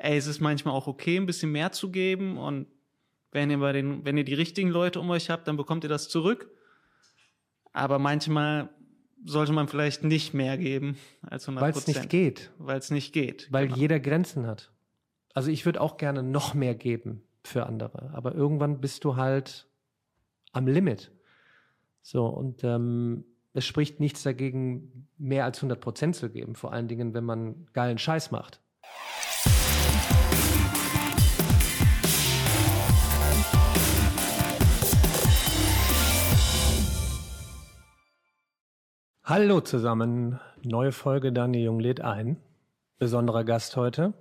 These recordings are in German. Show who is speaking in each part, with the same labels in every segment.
Speaker 1: ey, es ist manchmal auch okay, ein bisschen mehr zu geben und wenn ihr bei den, wenn ihr die richtigen Leute um euch habt, dann bekommt ihr das zurück. Aber manchmal sollte man vielleicht nicht mehr geben als 100%
Speaker 2: Weil es nicht geht.
Speaker 1: Weil es nicht geht.
Speaker 2: Weil genau. jeder Grenzen hat. Also ich würde auch gerne noch mehr geben für andere, aber irgendwann bist du halt am Limit. So und ähm, es spricht nichts dagegen, mehr als 100 Prozent zu geben. Vor allen Dingen, wenn man geilen Scheiß macht. Hallo zusammen, neue Folge Daniel Jung lädt ein. Besonderer Gast heute,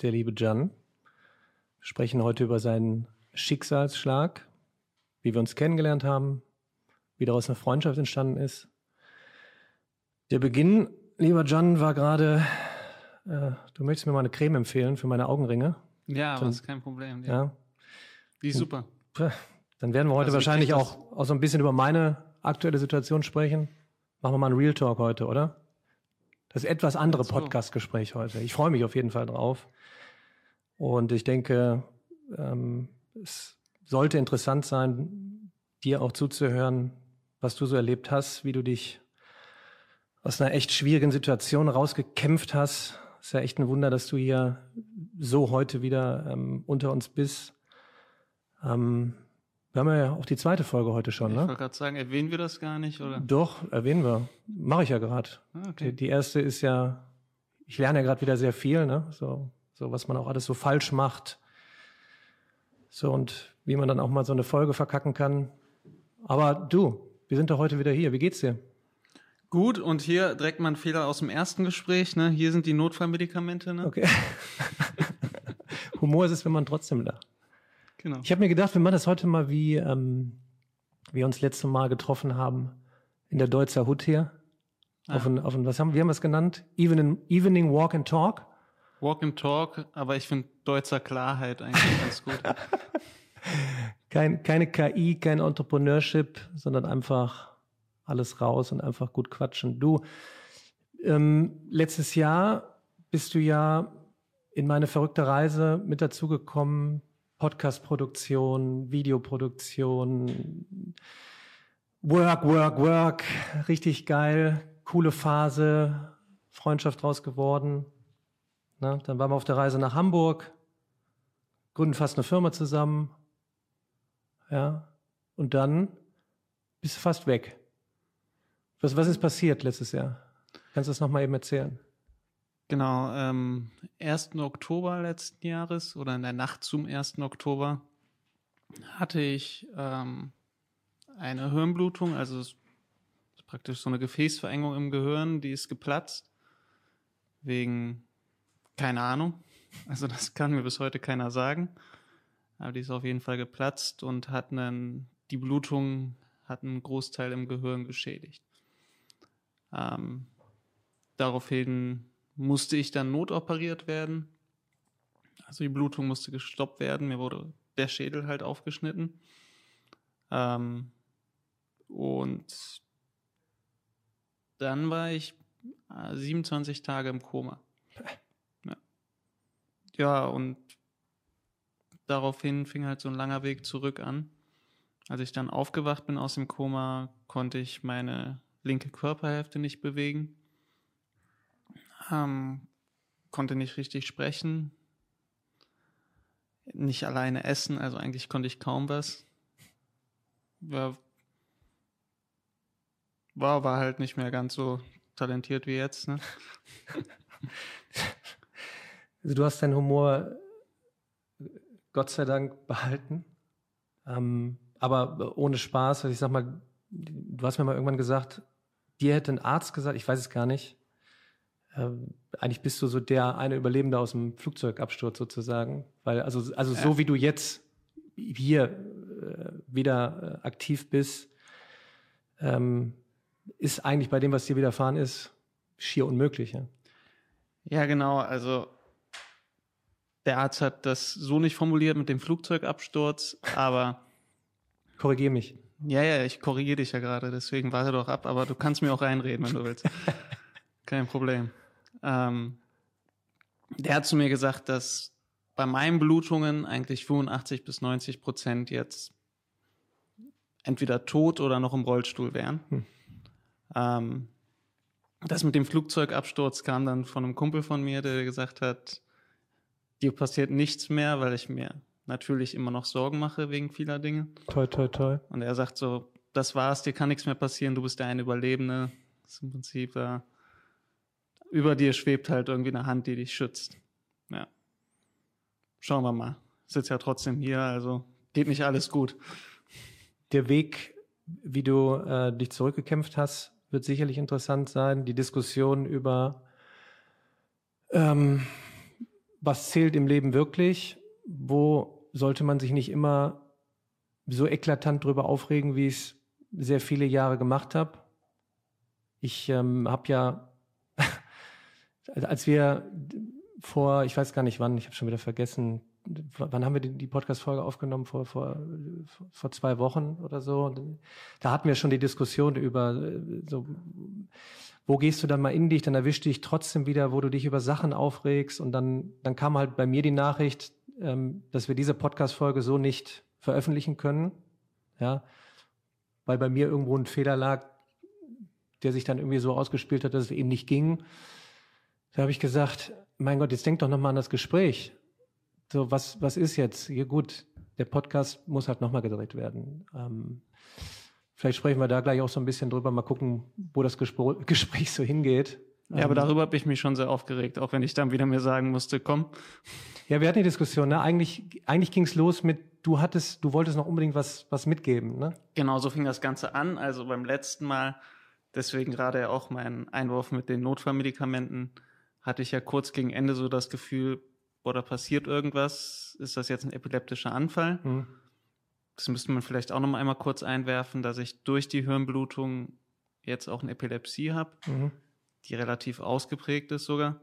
Speaker 2: der liebe Jan. Wir sprechen heute über seinen Schicksalsschlag, wie wir uns kennengelernt haben, wie daraus eine Freundschaft entstanden ist. Der Beginn, lieber Jan, war gerade, äh, du möchtest mir mal eine Creme empfehlen für meine Augenringe.
Speaker 1: Ja, das ist kein Problem. Ja. ja. Die ist super.
Speaker 2: Dann werden wir heute also wahrscheinlich auch, auch so ein bisschen über meine aktuelle Situation sprechen. Machen wir mal einen Real Talk heute, oder? Das etwas andere Podcast-Gespräch heute. Ich freue mich auf jeden Fall drauf. Und ich denke, ähm, es sollte interessant sein, dir auch zuzuhören, was du so erlebt hast, wie du dich aus einer echt schwierigen Situation rausgekämpft hast. Ist ja echt ein Wunder, dass du hier so heute wieder ähm, unter uns bist. Ähm, wir haben ja auch die zweite Folge heute schon,
Speaker 1: ich
Speaker 2: ne?
Speaker 1: Ich wollte gerade sagen, erwähnen wir das gar nicht, oder?
Speaker 2: Doch, erwähnen wir. Mache ich ja gerade. Ah, okay. Die, die, erste ist ja, ich lerne ja gerade wieder sehr viel, ne? So, so was man auch alles so falsch macht. So und wie man dann auch mal so eine Folge verkacken kann. Aber du, wir sind doch heute wieder hier. Wie geht's dir?
Speaker 1: Gut, und hier direkt mal ein Fehler aus dem ersten Gespräch, ne? Hier sind die Notfallmedikamente, ne?
Speaker 2: Okay. Humor ist es, wenn man trotzdem lacht.
Speaker 1: Genau.
Speaker 2: Ich habe mir gedacht, wir machen das heute mal wie ähm, wir uns letztes Mal getroffen haben in der Deutzer Hut hier. Ah. Auf ein, auf ein, was haben, wie haben wir es genannt? Evening, Evening Walk and Talk.
Speaker 1: Walk and Talk, aber ich finde Deutzer Klarheit eigentlich ganz gut.
Speaker 2: kein, keine KI, kein Entrepreneurship, sondern einfach alles raus und einfach gut quatschen. Du, ähm, letztes Jahr bist du ja in meine verrückte Reise mit dazugekommen, Podcast-Produktion, Videoproduktion, Work, Work, Work, richtig geil, coole Phase, Freundschaft draus geworden. Na, dann waren wir auf der Reise nach Hamburg, gründen fast eine Firma zusammen. Ja, und dann bist du fast weg. Was, was ist passiert letztes Jahr? Kannst du das nochmal eben erzählen?
Speaker 1: Genau, ähm, 1. Oktober letzten Jahres oder in der Nacht zum 1. Oktober hatte ich ähm, eine Hirnblutung, also praktisch so eine Gefäßverengung im Gehirn, die ist geplatzt. Wegen, keine Ahnung, also das kann mir bis heute keiner sagen. Aber die ist auf jeden Fall geplatzt und hat einen, die Blutung hat einen Großteil im Gehirn geschädigt. Ähm, daraufhin musste ich dann notoperiert werden. Also die Blutung musste gestoppt werden. Mir wurde der Schädel halt aufgeschnitten. Ähm, und dann war ich 27 äh, Tage im Koma. Ja, ja und daraufhin fing halt so ein langer Weg zurück an. Als ich dann aufgewacht bin aus dem Koma, konnte ich meine linke Körperhälfte nicht bewegen ähm, konnte nicht richtig sprechen, nicht alleine essen, also eigentlich konnte ich kaum was. War, war, war halt nicht mehr ganz so talentiert wie jetzt. Ne?
Speaker 2: Also du hast deinen Humor Gott sei Dank behalten, ähm, aber ohne Spaß. Also ich sag mal, du hast mir mal irgendwann gesagt, dir hätte ein Arzt gesagt, ich weiß es gar nicht, äh, eigentlich bist du so der eine Überlebende aus dem Flugzeugabsturz sozusagen. Weil, also, also ja. so wie du jetzt hier äh, wieder äh, aktiv bist, ähm, ist eigentlich bei dem, was dir widerfahren ist, schier unmöglich. Ja?
Speaker 1: ja, genau. Also der Arzt hat das so nicht formuliert mit dem Flugzeugabsturz, aber.
Speaker 2: Korrigier mich.
Speaker 1: Ja, ja, ich korrigiere dich ja gerade, deswegen warte doch ab, aber du kannst mir auch reinreden, wenn du willst. Kein Problem. Ähm, der hat zu mir gesagt, dass bei meinen Blutungen eigentlich 85 bis 90 Prozent jetzt entweder tot oder noch im Rollstuhl wären. Hm. Ähm, das mit dem Flugzeugabsturz kam dann von einem Kumpel von mir, der gesagt hat, dir passiert nichts mehr, weil ich mir natürlich immer noch Sorgen mache wegen vieler Dinge.
Speaker 2: Toi, toi, toi.
Speaker 1: Und er sagt so, das war's, dir kann nichts mehr passieren, du bist der eine Überlebende. Das ist im Prinzip, äh, über dir schwebt halt irgendwie eine Hand, die dich schützt. Ja. Schauen wir mal. Sitzt ja trotzdem hier, also geht nicht alles gut.
Speaker 2: Der Weg, wie du äh, dich zurückgekämpft hast, wird sicherlich interessant sein. Die Diskussion über ähm, was zählt im Leben wirklich, wo sollte man sich nicht immer so eklatant drüber aufregen, wie ich es sehr viele Jahre gemacht habe. Ich ähm, habe ja, als wir vor, ich weiß gar nicht wann, ich habe schon wieder vergessen, wann haben wir die, Podcast-Folge aufgenommen? Vor, vor, vor zwei Wochen oder so. Da hatten wir schon die Diskussion über äh, so, wo gehst du dann mal in dich? Dann erwischte dich trotzdem wieder, wo du dich über Sachen aufregst. Und dann, dann kam halt bei mir die Nachricht, ähm, dass wir diese Podcast-Folge so nicht veröffentlichen können. Ja, weil bei mir irgendwo ein Fehler lag, der sich dann irgendwie so ausgespielt hat, dass es eben nicht ging. Da habe ich gesagt, mein Gott, jetzt denk doch nochmal an das Gespräch. So, was, was ist jetzt? Hier gut, der Podcast muss halt nochmal gedreht werden. Ähm, vielleicht sprechen wir da gleich auch so ein bisschen drüber, mal gucken, wo das Gespr Gespräch so hingeht.
Speaker 1: Ja, aber ähm, darüber habe ich mich schon sehr aufgeregt, auch wenn ich dann wieder mir sagen musste, komm.
Speaker 2: Ja, wir hatten die Diskussion, ne? Eigentlich, eigentlich ging es los mit, du hattest, du wolltest noch unbedingt was, was mitgeben, ne?
Speaker 1: Genau, so fing das Ganze an. Also beim letzten Mal, deswegen gerade auch mein Einwurf mit den Notfallmedikamenten, hatte ich ja kurz gegen Ende so das Gefühl, boah, da passiert irgendwas, ist das jetzt ein epileptischer Anfall? Mhm. Das müsste man vielleicht auch noch mal einmal kurz einwerfen, dass ich durch die Hirnblutung jetzt auch eine Epilepsie habe, mhm. die relativ ausgeprägt ist sogar.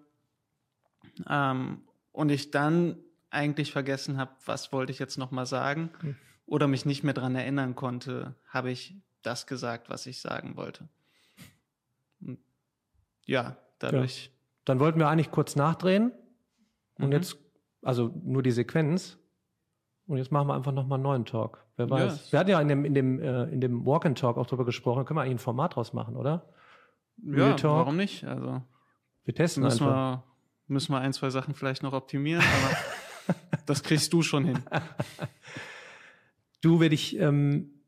Speaker 1: Ähm, und ich dann eigentlich vergessen habe, was wollte ich jetzt noch mal sagen mhm. oder mich nicht mehr dran erinnern konnte, habe ich das gesagt, was ich sagen wollte. Und ja, dadurch. Ja.
Speaker 2: Dann wollten wir eigentlich kurz nachdrehen und mhm. jetzt, also nur die Sequenz. Und jetzt machen wir einfach nochmal einen neuen Talk. Wer weiß. Ja. Wir hatten ja in dem, in dem, äh, in dem Walk and Talk auch drüber gesprochen. Können wir eigentlich ein Format draus machen, oder?
Speaker 1: Real ja, Talk. warum nicht? Also.
Speaker 2: Wir testen
Speaker 1: müssen einfach. Wir, müssen wir ein, zwei Sachen vielleicht noch optimieren, aber das kriegst du schon hin.
Speaker 2: Du, werde ich, ähm,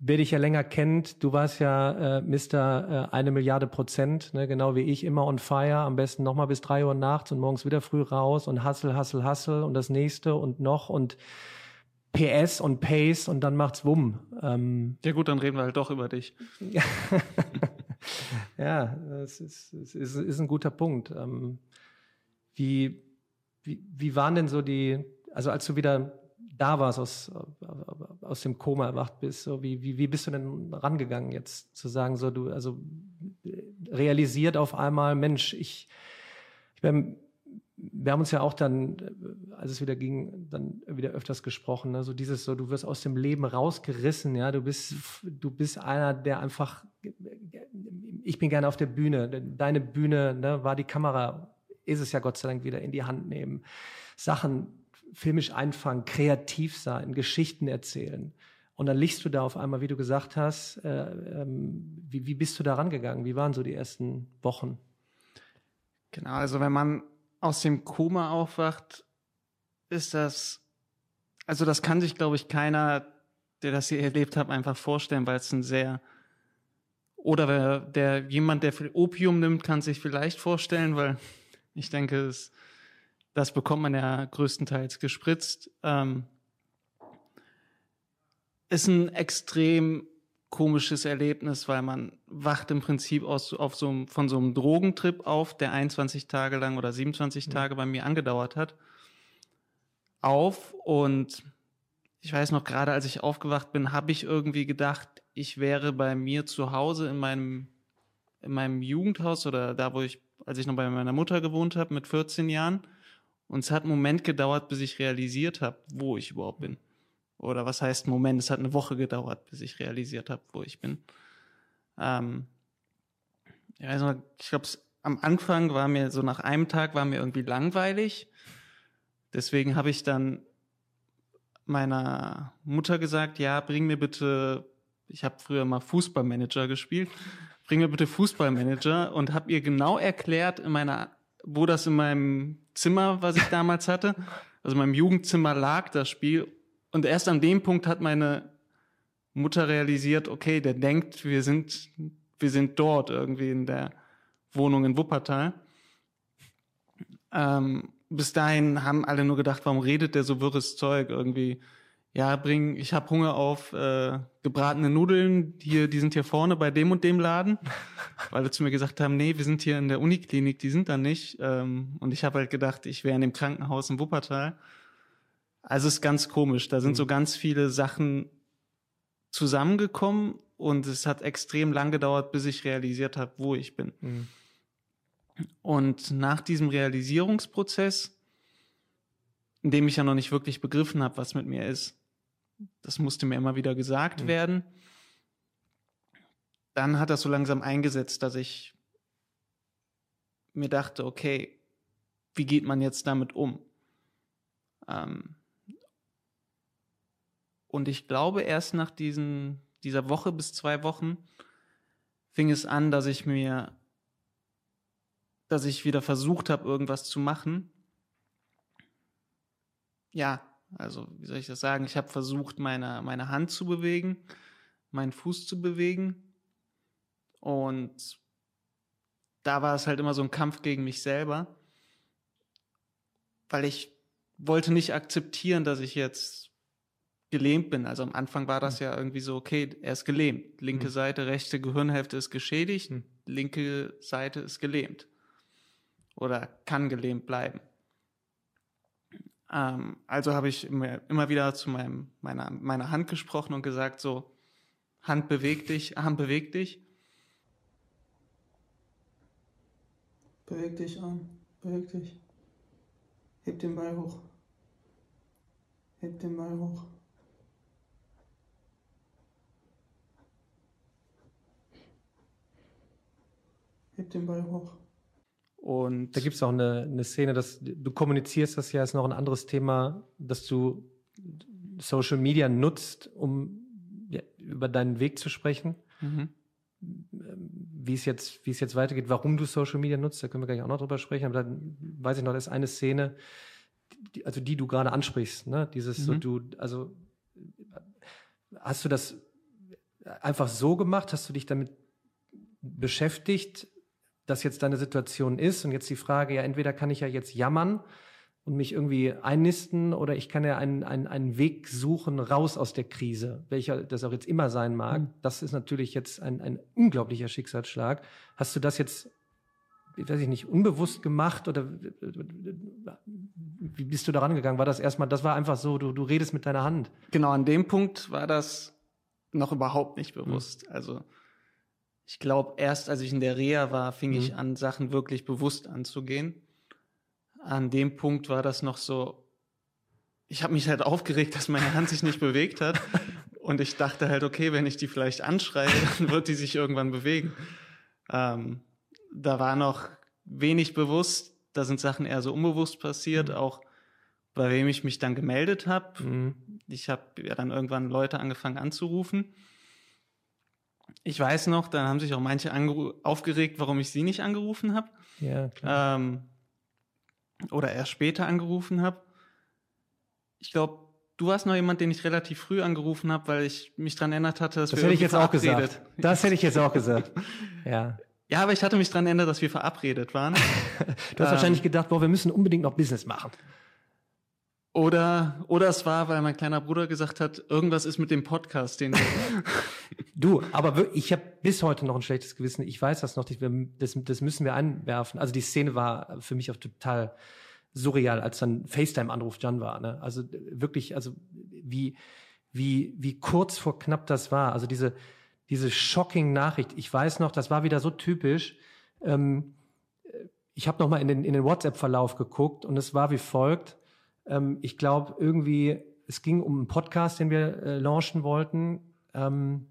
Speaker 2: Wer dich ja länger kennt, du warst ja äh, Mr. Äh, eine Milliarde Prozent, ne, genau wie ich, immer on fire, am besten nochmal bis drei Uhr nachts und morgens wieder früh raus und hustle, hustle, hustle und das nächste und noch und PS und Pace und dann macht's wumm.
Speaker 1: Ähm, ja gut, dann reden wir halt doch über dich.
Speaker 2: ja, das ist, das ist, ist ein guter Punkt. Ähm, wie, wie, wie waren denn so die, also als du wieder da warst, aus, aus dem Koma erwacht bist, so wie, wie, wie bist du denn rangegangen jetzt zu sagen, so du, also realisiert auf einmal, Mensch, ich, ich bin, wir haben uns ja auch dann, als es wieder ging, dann wieder öfters gesprochen, ne? so dieses so, du wirst aus dem Leben rausgerissen, ja, du bist, du bist einer, der einfach, ich bin gerne auf der Bühne, deine Bühne, ne, war die Kamera, ist es ja Gott sei Dank wieder in die Hand nehmen, Sachen filmisch einfangen, kreativ sein, Geschichten erzählen. Und dann liegst du da auf einmal, wie du gesagt hast, äh, ähm, wie, wie bist du da rangegangen? Wie waren so die ersten Wochen?
Speaker 1: Genau, also wenn man aus dem Koma aufwacht, ist das, also das kann sich, glaube ich, keiner, der das hier erlebt hat, einfach vorstellen, weil es ein sehr, oder der, jemand, der viel Opium nimmt, kann sich vielleicht vorstellen, weil ich denke, es das bekommt man ja größtenteils gespritzt. Ähm, ist ein extrem komisches Erlebnis, weil man wacht im Prinzip aus, auf so, von so einem Drogentrip auf, der 21 Tage lang oder 27 mhm. Tage bei mir angedauert hat, auf und ich weiß noch, gerade als ich aufgewacht bin, habe ich irgendwie gedacht, ich wäre bei mir zu Hause in meinem, in meinem Jugendhaus oder da, wo ich, als ich noch bei meiner Mutter gewohnt habe mit 14 Jahren und es hat einen Moment gedauert, bis ich realisiert habe, wo ich überhaupt bin. Oder was heißt Moment? Es hat eine Woche gedauert, bis ich realisiert habe, wo ich bin. Ähm, also ich glaube, am Anfang war mir so nach einem Tag war mir irgendwie langweilig, Deswegen habe ich dann meiner Mutter gesagt, ja, bring mir bitte, ich habe früher mal Fußballmanager gespielt, bring mir bitte Fußballmanager und habe ihr genau erklärt in meiner, wo das in meinem Zimmer, was ich damals hatte, also in meinem Jugendzimmer lag, das Spiel. Und erst an dem Punkt hat meine Mutter realisiert, okay, der denkt, wir sind, wir sind dort irgendwie in der Wohnung in Wuppertal. Ähm, bis dahin haben alle nur gedacht, warum redet der so wirres Zeug irgendwie? Ja, bring, ich habe Hunger auf äh, gebratene Nudeln, hier, die sind hier vorne bei dem und dem Laden, weil sie zu mir gesagt haben, nee, wir sind hier in der Uniklinik, die sind da nicht. Ähm, und ich habe halt gedacht, ich wäre in dem Krankenhaus in Wuppertal. Also es ist ganz komisch. Da sind mhm. so ganz viele Sachen zusammengekommen und es hat extrem lang gedauert, bis ich realisiert habe, wo ich bin. Mhm. Und nach diesem Realisierungsprozess, in dem ich ja noch nicht wirklich begriffen habe, was mit mir ist, das musste mir immer wieder gesagt mhm. werden, dann hat das so langsam eingesetzt, dass ich mir dachte, okay, wie geht man jetzt damit um? Ähm und ich glaube, erst nach diesen, dieser Woche bis zwei Wochen fing es an, dass ich mir dass ich wieder versucht habe, irgendwas zu machen. Ja, also wie soll ich das sagen? Ich habe versucht, meine, meine Hand zu bewegen, meinen Fuß zu bewegen. Und da war es halt immer so ein Kampf gegen mich selber, weil ich wollte nicht akzeptieren, dass ich jetzt gelähmt bin. Also am Anfang war das hm. ja irgendwie so, okay, er ist gelähmt. Linke mhm. Seite, rechte Gehirnhälfte ist geschädigt, mhm. linke Seite ist gelähmt oder kann gelähmt bleiben. Ähm, also habe ich immer, wieder zu meinem, meiner, meiner Hand gesprochen und gesagt, so, Hand bewegt dich, Arm bewegt dich.
Speaker 3: Beweg dich, Arm, beweg dich. Heb den Ball hoch. Heb den Ball hoch. Heb den Ball hoch.
Speaker 2: Und da gibt es auch eine, eine Szene, dass du kommunizierst das ja, ist noch ein anderes Thema, dass du Social Media nutzt, um ja, über deinen Weg zu sprechen. Mhm. Wie es jetzt, wie es jetzt weitergeht, warum du Social Media nutzt, da können wir gleich auch noch drüber sprechen. Aber dann weiß ich noch, das ist eine Szene, die, also die du gerade ansprichst, ne? Dieses mhm. so du, also hast du das einfach so gemacht? Hast du dich damit beschäftigt? Das jetzt deine Situation ist. Und jetzt die Frage, ja, entweder kann ich ja jetzt jammern und mich irgendwie einnisten oder ich kann ja einen, einen, einen Weg suchen raus aus der Krise, welcher das auch jetzt immer sein mag. Mhm. Das ist natürlich jetzt ein, ein unglaublicher Schicksalsschlag. Hast du das jetzt, weiß ich nicht, unbewusst gemacht oder wie bist du daran gegangen? War das erstmal, das war einfach so, du, du redest mit deiner Hand?
Speaker 1: Genau, an dem Punkt war das noch überhaupt nicht bewusst. Mhm. Also ich glaube, erst als ich in der Reha war, fing mhm. ich an, Sachen wirklich bewusst anzugehen. An dem Punkt war das noch so, ich habe mich halt aufgeregt, dass meine Hand sich nicht bewegt hat. Und ich dachte halt, okay, wenn ich die vielleicht anschreie, dann wird die sich irgendwann bewegen. Ähm, da war noch wenig bewusst, da sind Sachen eher so unbewusst passiert, mhm. auch bei wem ich mich dann gemeldet habe. Mhm. Ich habe ja dann irgendwann Leute angefangen anzurufen ich weiß noch, dann haben sich auch manche aufgeregt, warum ich sie nicht angerufen habe.
Speaker 2: Ja, klar.
Speaker 1: Ähm, oder erst später angerufen habe. Ich glaube, du warst noch jemand, den ich relativ früh angerufen habe, weil ich mich daran erinnert hatte, dass
Speaker 2: das
Speaker 1: wir
Speaker 2: hätte ich jetzt auch gesagt. Das hätte ich jetzt auch gesagt. Ja.
Speaker 1: Ja, aber ich hatte mich daran erinnert, dass wir verabredet waren. du
Speaker 2: hast ähm, wahrscheinlich gedacht, boah, wir müssen unbedingt noch Business machen.
Speaker 1: Oder, oder es war, weil mein kleiner Bruder gesagt hat, irgendwas ist mit dem Podcast, den
Speaker 2: du. Aber ich habe bis heute noch ein schlechtes Gewissen. Ich weiß das noch, das, das müssen wir einwerfen. Also die Szene war für mich auch total surreal, als dann FaceTime-Anruf Jan war. Ne? Also wirklich, also wie, wie, wie kurz vor knapp das war. Also diese, diese shocking Nachricht. Ich weiß noch, das war wieder so typisch. Ähm, ich habe noch mal in den, in den WhatsApp-Verlauf geguckt und es war wie folgt. Ähm, ich glaube, irgendwie, es ging um einen Podcast, den wir äh, launchen wollten. Ähm,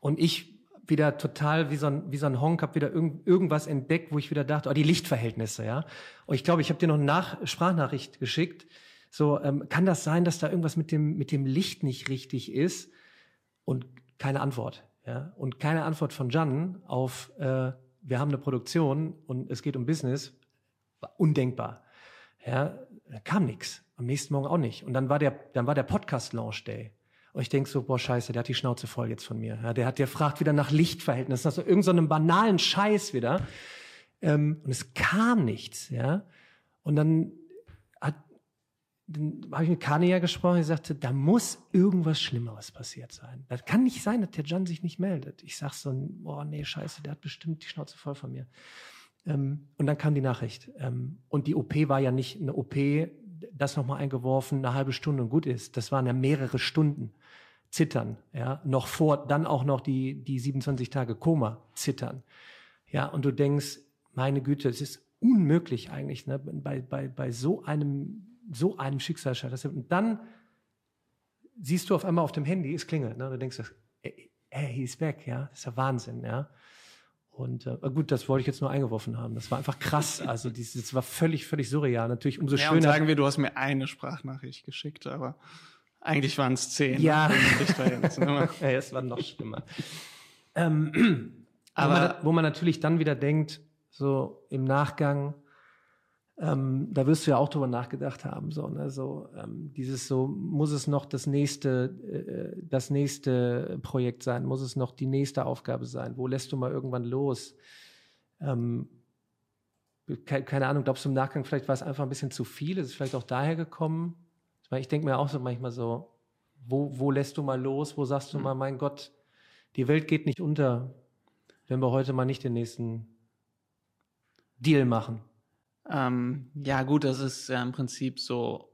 Speaker 2: und ich wieder total wie so ein, wie so ein Honk, habe wieder irgend, irgendwas entdeckt, wo ich wieder dachte, oh, die Lichtverhältnisse, ja. Und ich glaube, ich habe dir noch eine Nach Sprachnachricht geschickt. So, ähm, kann das sein, dass da irgendwas mit dem, mit dem Licht nicht richtig ist? Und keine Antwort. Ja? Und keine Antwort von Jan auf, äh, wir haben eine Produktion und es geht um Business. War undenkbar. Ja, da kam nichts. Am nächsten Morgen auch nicht. Und dann war der, dann war der Podcast-Launch Day. Und ich denk so, boah, scheiße, der hat die Schnauze voll jetzt von mir. Ja, der hat, der fragt wieder nach Lichtverhältnissen, irgend so einem banalen Scheiß wieder. Ähm, und es kam nichts, ja. Und dann hat, dann habe ich mit Kania gesprochen, ich sagte, da muss irgendwas Schlimmeres passiert sein. Das kann nicht sein, dass der Jan sich nicht meldet. Ich sag so, boah, nee, scheiße, der hat bestimmt die Schnauze voll von mir. Ähm, und dann kam die Nachricht. Ähm, und die OP war ja nicht eine OP, das nochmal eingeworfen, eine halbe Stunde und gut ist. Das waren ja mehrere Stunden zittern, ja, noch vor, dann auch noch die, die 27 Tage Koma zittern. Ja, und du denkst, meine Güte, es ist unmöglich eigentlich, ne, bei, bei, bei so einem, so einem Schicksalsschlag. Und dann siehst du auf einmal auf dem Handy, es klingelt, ne, du denkst, ey, hey, he's back, ja, das ist ja Wahnsinn, ja. Und äh, gut, das wollte ich jetzt nur eingeworfen haben. Das war einfach krass. Also dieses, das war völlig, völlig surreal. Natürlich umso
Speaker 1: ja,
Speaker 2: schöner. Und
Speaker 1: sagen wir, du hast mir eine Sprachnachricht geschickt, aber eigentlich waren es zehn.
Speaker 2: Ja. Ja, es war noch schlimmer. Ähm, aber wo man, wo man, natürlich dann wieder denkt, so im Nachgang, ähm, da wirst du ja auch drüber nachgedacht haben, so, ne? so ähm, dieses so, muss es noch das nächste, äh, das nächste Projekt sein, muss es noch die nächste Aufgabe sein, wo lässt du mal irgendwann los? Ähm, keine, keine Ahnung, glaubst du im Nachgang, vielleicht war es einfach ein bisschen zu viel, ist es vielleicht auch daher gekommen? Ich denke mir auch so manchmal so, wo, wo lässt du mal los, wo sagst du mhm. mal, mein Gott, die Welt geht nicht unter, wenn wir heute mal nicht den nächsten Deal machen.
Speaker 1: Ähm, ja, gut, das ist ja im Prinzip so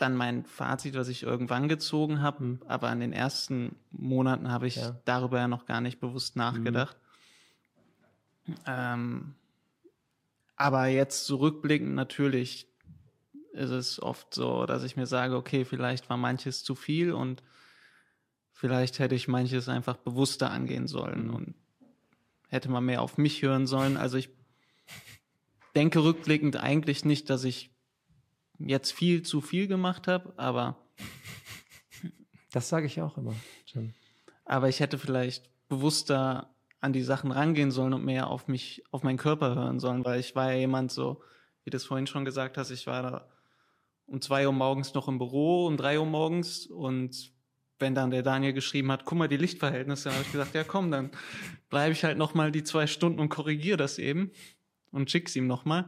Speaker 1: dann mein Fazit, was ich irgendwann gezogen habe. Mhm. Aber in den ersten Monaten habe ich ja. darüber ja noch gar nicht bewusst nachgedacht. Mhm. Ähm, aber jetzt zurückblickend natürlich ist es oft so, dass ich mir sage, okay, vielleicht war manches zu viel und vielleicht hätte ich manches einfach bewusster angehen sollen mhm. und hätte man mehr auf mich hören sollen. Also ich denke rückblickend eigentlich nicht, dass ich jetzt viel zu viel gemacht habe, aber.
Speaker 2: Das sage ich auch immer. Jim.
Speaker 1: Aber ich hätte vielleicht bewusster an die Sachen rangehen sollen und mehr auf mich, auf meinen Körper hören sollen, weil ich war ja jemand so, wie du es vorhin schon gesagt hast, ich war da um zwei Uhr morgens noch im Büro, um drei Uhr morgens und wenn dann der Daniel geschrieben hat, guck mal die Lichtverhältnisse, dann habe ich gesagt, ja komm, dann bleibe ich halt noch mal die zwei Stunden und korrigiere das eben und schick's ihm nochmal.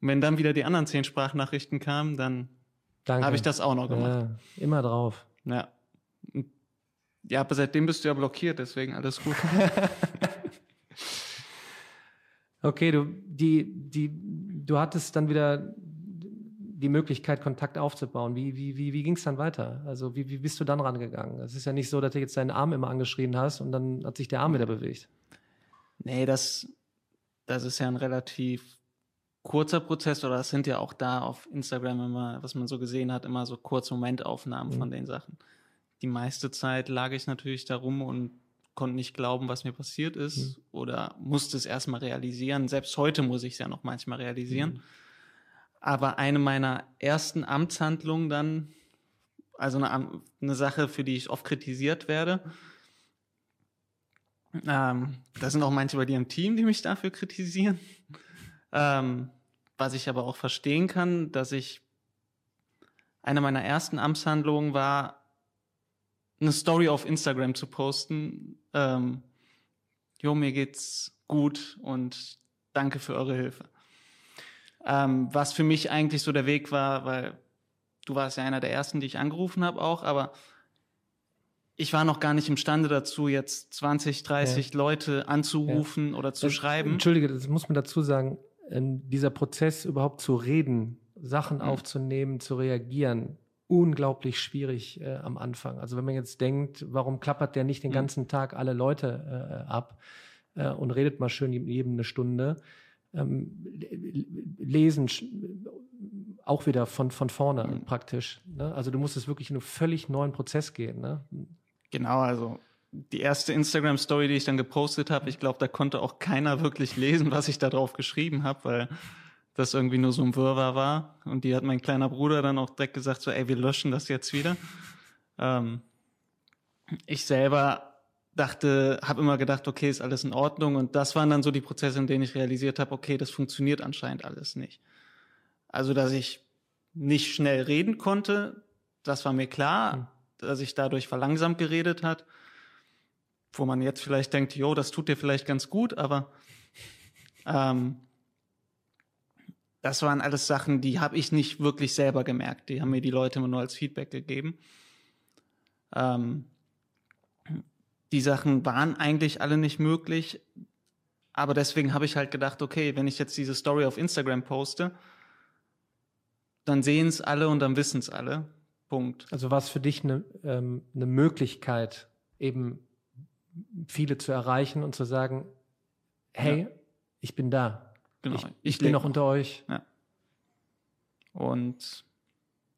Speaker 1: Und wenn dann wieder die anderen zehn Sprachnachrichten kamen, dann habe ich das auch noch gemacht.
Speaker 2: Ja, immer drauf.
Speaker 1: Ja. Ja, aber seitdem bist du ja blockiert, deswegen alles gut.
Speaker 2: okay, du, die, die, du hattest dann wieder die Möglichkeit, Kontakt aufzubauen. Wie, wie, wie, wie ging es dann weiter? Also wie, wie bist du dann rangegangen? Es ist ja nicht so, dass du jetzt deinen Arm immer angeschrien hast und dann hat sich der Arm wieder bewegt.
Speaker 1: Nee, das, das ist ja ein relativ kurzer Prozess oder das sind ja auch da auf Instagram immer, was man so gesehen hat, immer so kurze Momentaufnahmen mhm. von den Sachen. Die meiste Zeit lag ich natürlich da rum und konnte nicht glauben, was mir passiert ist mhm. oder musste es erstmal realisieren. Selbst heute muss ich es ja noch manchmal realisieren. Mhm. Aber eine meiner ersten Amtshandlungen dann, also eine, eine Sache, für die ich oft kritisiert werde, ähm, da sind auch manche bei dir im Team, die mich dafür kritisieren. Ähm, was ich aber auch verstehen kann, dass ich eine meiner ersten Amtshandlungen war, eine Story auf Instagram zu posten. Ähm, jo, mir geht's gut und danke für eure Hilfe. Ähm, was für mich eigentlich so der Weg war, weil du warst ja einer der ersten, die ich angerufen habe auch, aber ich war noch gar nicht imstande dazu, jetzt 20, 30 ja. Leute anzurufen ja. oder zu das, schreiben.
Speaker 2: Entschuldige, das muss man dazu sagen. Ähm, dieser Prozess überhaupt zu reden, Sachen mhm. aufzunehmen, zu reagieren, unglaublich schwierig äh, am Anfang. Also wenn man jetzt denkt, warum klappert der nicht den mhm. ganzen Tag alle Leute äh, ab äh, und redet mal schön jedem eine Stunde, ähm, lesen auch wieder von, von vorne mhm. praktisch. Ne? Also du musst es wirklich in einen völlig neuen Prozess gehen. Ne?
Speaker 1: Genau, also die erste Instagram-Story, die ich dann gepostet habe, ich glaube, da konnte auch keiner wirklich lesen, was ich da drauf geschrieben habe, weil das irgendwie nur so ein Wirrwarr war. Und die hat mein kleiner Bruder dann auch direkt gesagt, so, ey, wir löschen das jetzt wieder. Ähm, ich selber dachte, habe immer gedacht, okay, ist alles in Ordnung. Und das waren dann so die Prozesse, in denen ich realisiert habe, okay, das funktioniert anscheinend alles nicht. Also, dass ich nicht schnell reden konnte, das war mir klar, mhm. Dass ich dadurch verlangsamt geredet hat, wo man jetzt vielleicht denkt, jo, das tut dir vielleicht ganz gut, aber ähm, das waren alles Sachen, die habe ich nicht wirklich selber gemerkt. Die haben mir die Leute immer nur als Feedback gegeben. Ähm, die Sachen waren eigentlich alle nicht möglich, aber deswegen habe ich halt gedacht, okay, wenn ich jetzt diese Story auf Instagram poste, dann sehen es alle und dann wissen es alle. Punkt.
Speaker 2: Also war es für dich eine, ähm, eine Möglichkeit, eben viele zu erreichen und zu sagen, hey, ja. ich bin da. Genau. Ich, ich bin noch unter euch.
Speaker 1: Ja. Und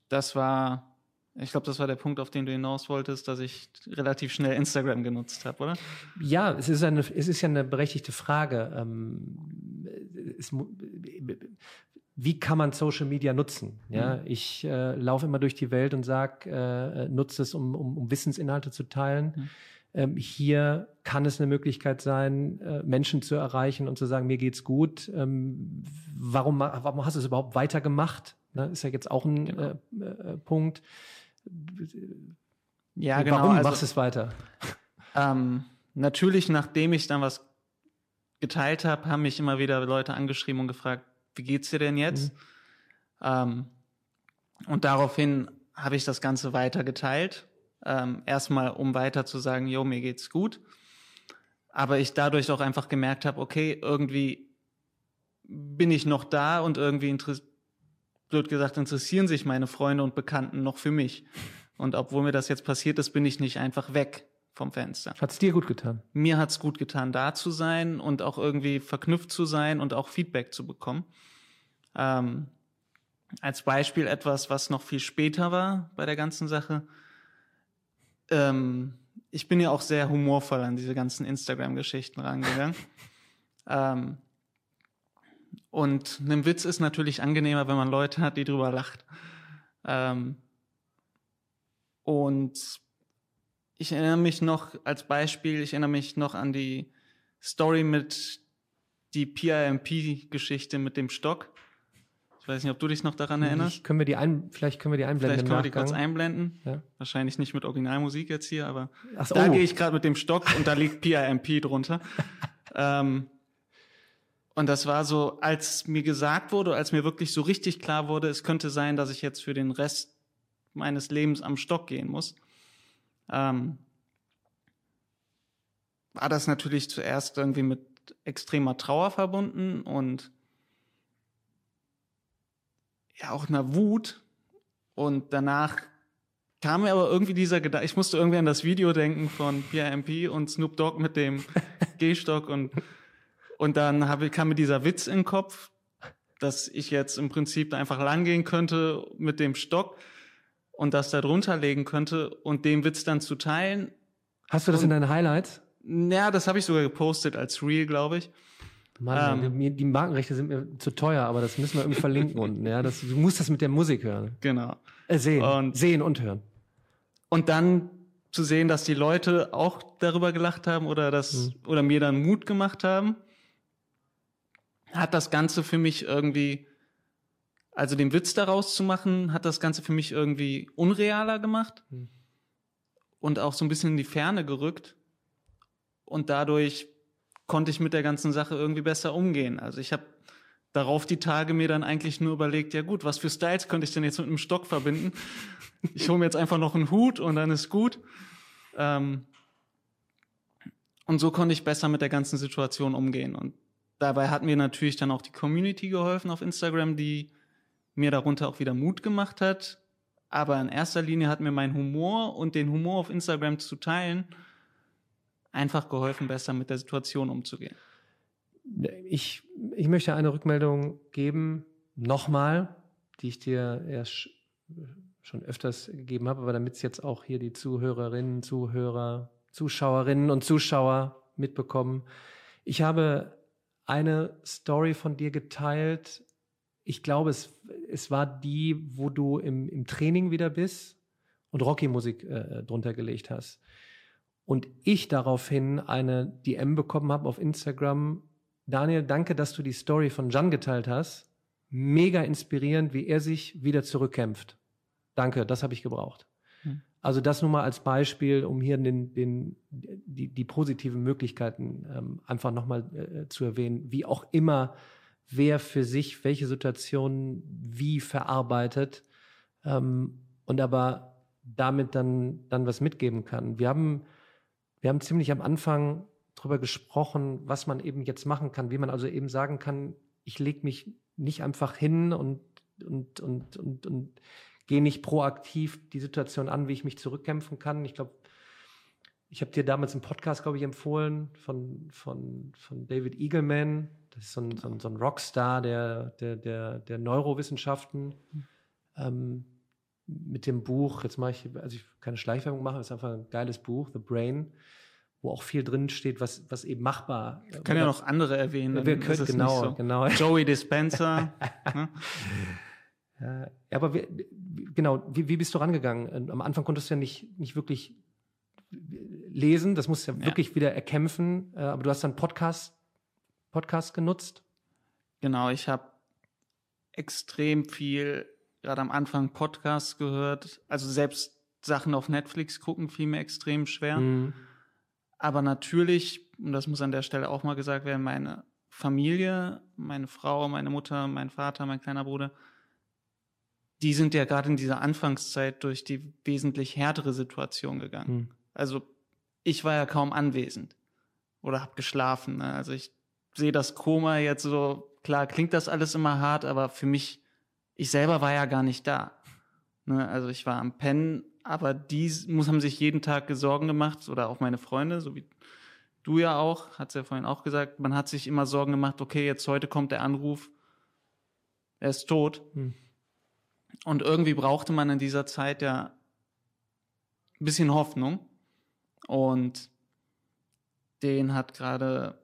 Speaker 1: das war, ich glaube, das war der Punkt, auf den du hinaus wolltest, dass ich relativ schnell Instagram genutzt habe, oder?
Speaker 2: Ja, es ist, eine, es ist ja eine berechtigte Frage. Ähm, es, wie kann man Social Media nutzen? Ja, mhm. ich äh, laufe immer durch die Welt und sage, äh, nutze es, um, um, um, Wissensinhalte zu teilen. Mhm. Ähm, hier kann es eine Möglichkeit sein, äh, Menschen zu erreichen und zu sagen, mir geht's gut. Ähm, warum, warum hast du es überhaupt weitergemacht? Ne, ist ja jetzt auch ein genau. äh, äh, Punkt. Ja, genau. Warum also, machst du es weiter?
Speaker 1: Ähm, natürlich, nachdem ich dann was geteilt habe, haben mich immer wieder Leute angeschrieben und gefragt, wie geht's dir denn jetzt? Mhm. Ähm, und daraufhin habe ich das Ganze weiter geteilt. Ähm, erstmal, um weiter zu sagen, jo, mir geht's gut. Aber ich dadurch auch einfach gemerkt habe, okay, irgendwie bin ich noch da und irgendwie blöd gesagt interessieren sich meine Freunde und Bekannten noch für mich. Und obwohl mir das jetzt passiert ist, bin ich nicht einfach weg vom Fenster.
Speaker 2: Hat's dir gut getan?
Speaker 1: Mir hat's gut getan, da zu sein und auch irgendwie verknüpft zu sein und auch Feedback zu bekommen. Ähm, als Beispiel etwas, was noch viel später war bei der ganzen Sache. Ähm, ich bin ja auch sehr humorvoll an diese ganzen Instagram-Geschichten rangegangen. ähm, und ein Witz ist natürlich angenehmer, wenn man Leute hat, die drüber lacht. Ähm, und ich erinnere mich noch als Beispiel, ich erinnere mich noch an die Story mit die PIMP-Geschichte mit dem Stock. Ich weiß nicht, ob du dich noch daran erinnerst.
Speaker 2: Ich, können wir die ein, vielleicht können wir die einblenden.
Speaker 1: Vielleicht können wir die kurz einblenden. Ja. Wahrscheinlich nicht mit Originalmusik jetzt hier, aber so, da oh. gehe ich gerade mit dem Stock und da liegt PIMP drunter. ähm, und das war so, als mir gesagt wurde, als mir wirklich so richtig klar wurde, es könnte sein, dass ich jetzt für den Rest meines Lebens am Stock gehen muss, ähm, war das natürlich zuerst irgendwie mit extremer Trauer verbunden und ja auch einer Wut. Und danach kam mir aber irgendwie dieser Gedanke, ich musste irgendwie an das Video denken von PIMP und Snoop Dogg mit dem Gehstock und, und dann habe, kam mir dieser Witz in den Kopf, dass ich jetzt im Prinzip einfach langgehen könnte mit dem Stock und das da drunter legen könnte und den Witz dann zu teilen.
Speaker 2: Hast du das und, in deinen Highlights?
Speaker 1: Ja, das habe ich sogar gepostet als Reel, glaube ich.
Speaker 2: Mann, ähm, die Markenrechte sind mir zu teuer, aber das müssen wir irgendwie verlinken unten. Ja, das, du musst das mit der Musik hören.
Speaker 1: Genau.
Speaker 2: Äh, sehen, und, sehen und hören.
Speaker 1: Und dann zu sehen, dass die Leute auch darüber gelacht haben oder das mhm. oder mir dann Mut gemacht haben, hat das Ganze für mich irgendwie, also den Witz daraus zu machen, hat das Ganze für mich irgendwie unrealer gemacht mhm. und auch so ein bisschen in die Ferne gerückt und dadurch konnte ich mit der ganzen Sache irgendwie besser umgehen. Also ich habe darauf die Tage mir dann eigentlich nur überlegt, ja gut, was für Styles könnte ich denn jetzt mit einem Stock verbinden? Ich hole mir jetzt einfach noch einen Hut und dann ist gut. Ähm und so konnte ich besser mit der ganzen Situation umgehen. Und dabei hat mir natürlich dann auch die Community geholfen auf Instagram, die mir darunter auch wieder Mut gemacht hat. Aber in erster Linie hat mir mein Humor und den Humor auf Instagram zu teilen einfach geholfen, besser mit der Situation umzugehen?
Speaker 2: Ich, ich möchte eine Rückmeldung geben, nochmal, die ich dir erst schon öfters gegeben habe, aber damit es jetzt auch hier die Zuhörerinnen, Zuhörer, Zuschauerinnen und Zuschauer mitbekommen. Ich habe eine Story von dir geteilt. Ich glaube, es, es war die, wo du im, im Training wieder bist und Rocky-Musik äh, drunter gelegt hast. Und ich daraufhin eine DM bekommen habe auf Instagram. Daniel, danke, dass du die Story von Jan geteilt hast. Mega inspirierend, wie er sich wieder zurückkämpft. Danke, das habe ich gebraucht. Hm. Also das nur mal als Beispiel, um hier den, den, die, die positiven Möglichkeiten ähm, einfach nochmal äh, zu erwähnen, wie auch immer wer für sich welche Situation wie verarbeitet ähm, und aber damit dann, dann was mitgeben kann. Wir haben, wir haben ziemlich am Anfang darüber gesprochen, was man eben jetzt machen kann, wie man also eben sagen kann, ich lege mich nicht einfach hin und, und, und, und, und gehe nicht proaktiv die Situation an, wie ich mich zurückkämpfen kann. Ich glaube, ich habe dir damals einen Podcast, glaube ich, empfohlen von, von, von David Eagleman. Das ist so ein, so ein, so ein Rockstar der, der, der, der Neurowissenschaften. Ähm, mit dem Buch, jetzt mache ich, also ich keine Schleichwerbung machen, das ist einfach ein geiles Buch, The Brain, wo auch viel drin steht, was, was eben machbar.
Speaker 1: Ich kann ja noch andere erwähnen.
Speaker 2: Wir können, genau, so. genau.
Speaker 1: Joey Dispenser. ne?
Speaker 2: Ja, aber wie, genau, wie, wie bist du rangegangen? Am Anfang konntest du ja nicht, nicht wirklich lesen, das musst du ja, ja. wirklich wieder erkämpfen, äh, aber du hast dann Podcast, Podcast genutzt?
Speaker 1: Genau, ich habe extrem viel, gerade am Anfang Podcasts gehört, also selbst Sachen auf Netflix gucken fiel mir extrem schwer. Mhm. Aber natürlich, und das muss an der Stelle auch mal gesagt werden, meine Familie, meine Frau, meine Mutter, mein Vater, mein kleiner Bruder, die sind ja gerade in dieser Anfangszeit durch die wesentlich härtere Situation gegangen. Hm. Also ich war ja kaum anwesend oder habe geschlafen. Ne? Also ich sehe das Koma jetzt so, klar klingt das alles immer hart, aber für mich, ich selber war ja gar nicht da. Ne? Also ich war am Pennen, aber die muss, haben sich jeden Tag Sorgen gemacht oder auch meine Freunde, so wie du ja auch, hat's ja vorhin auch gesagt, man hat sich immer Sorgen gemacht, okay, jetzt heute kommt der Anruf, er ist tot. Hm. Und irgendwie brauchte man in dieser Zeit ja ein bisschen Hoffnung. Und den hat gerade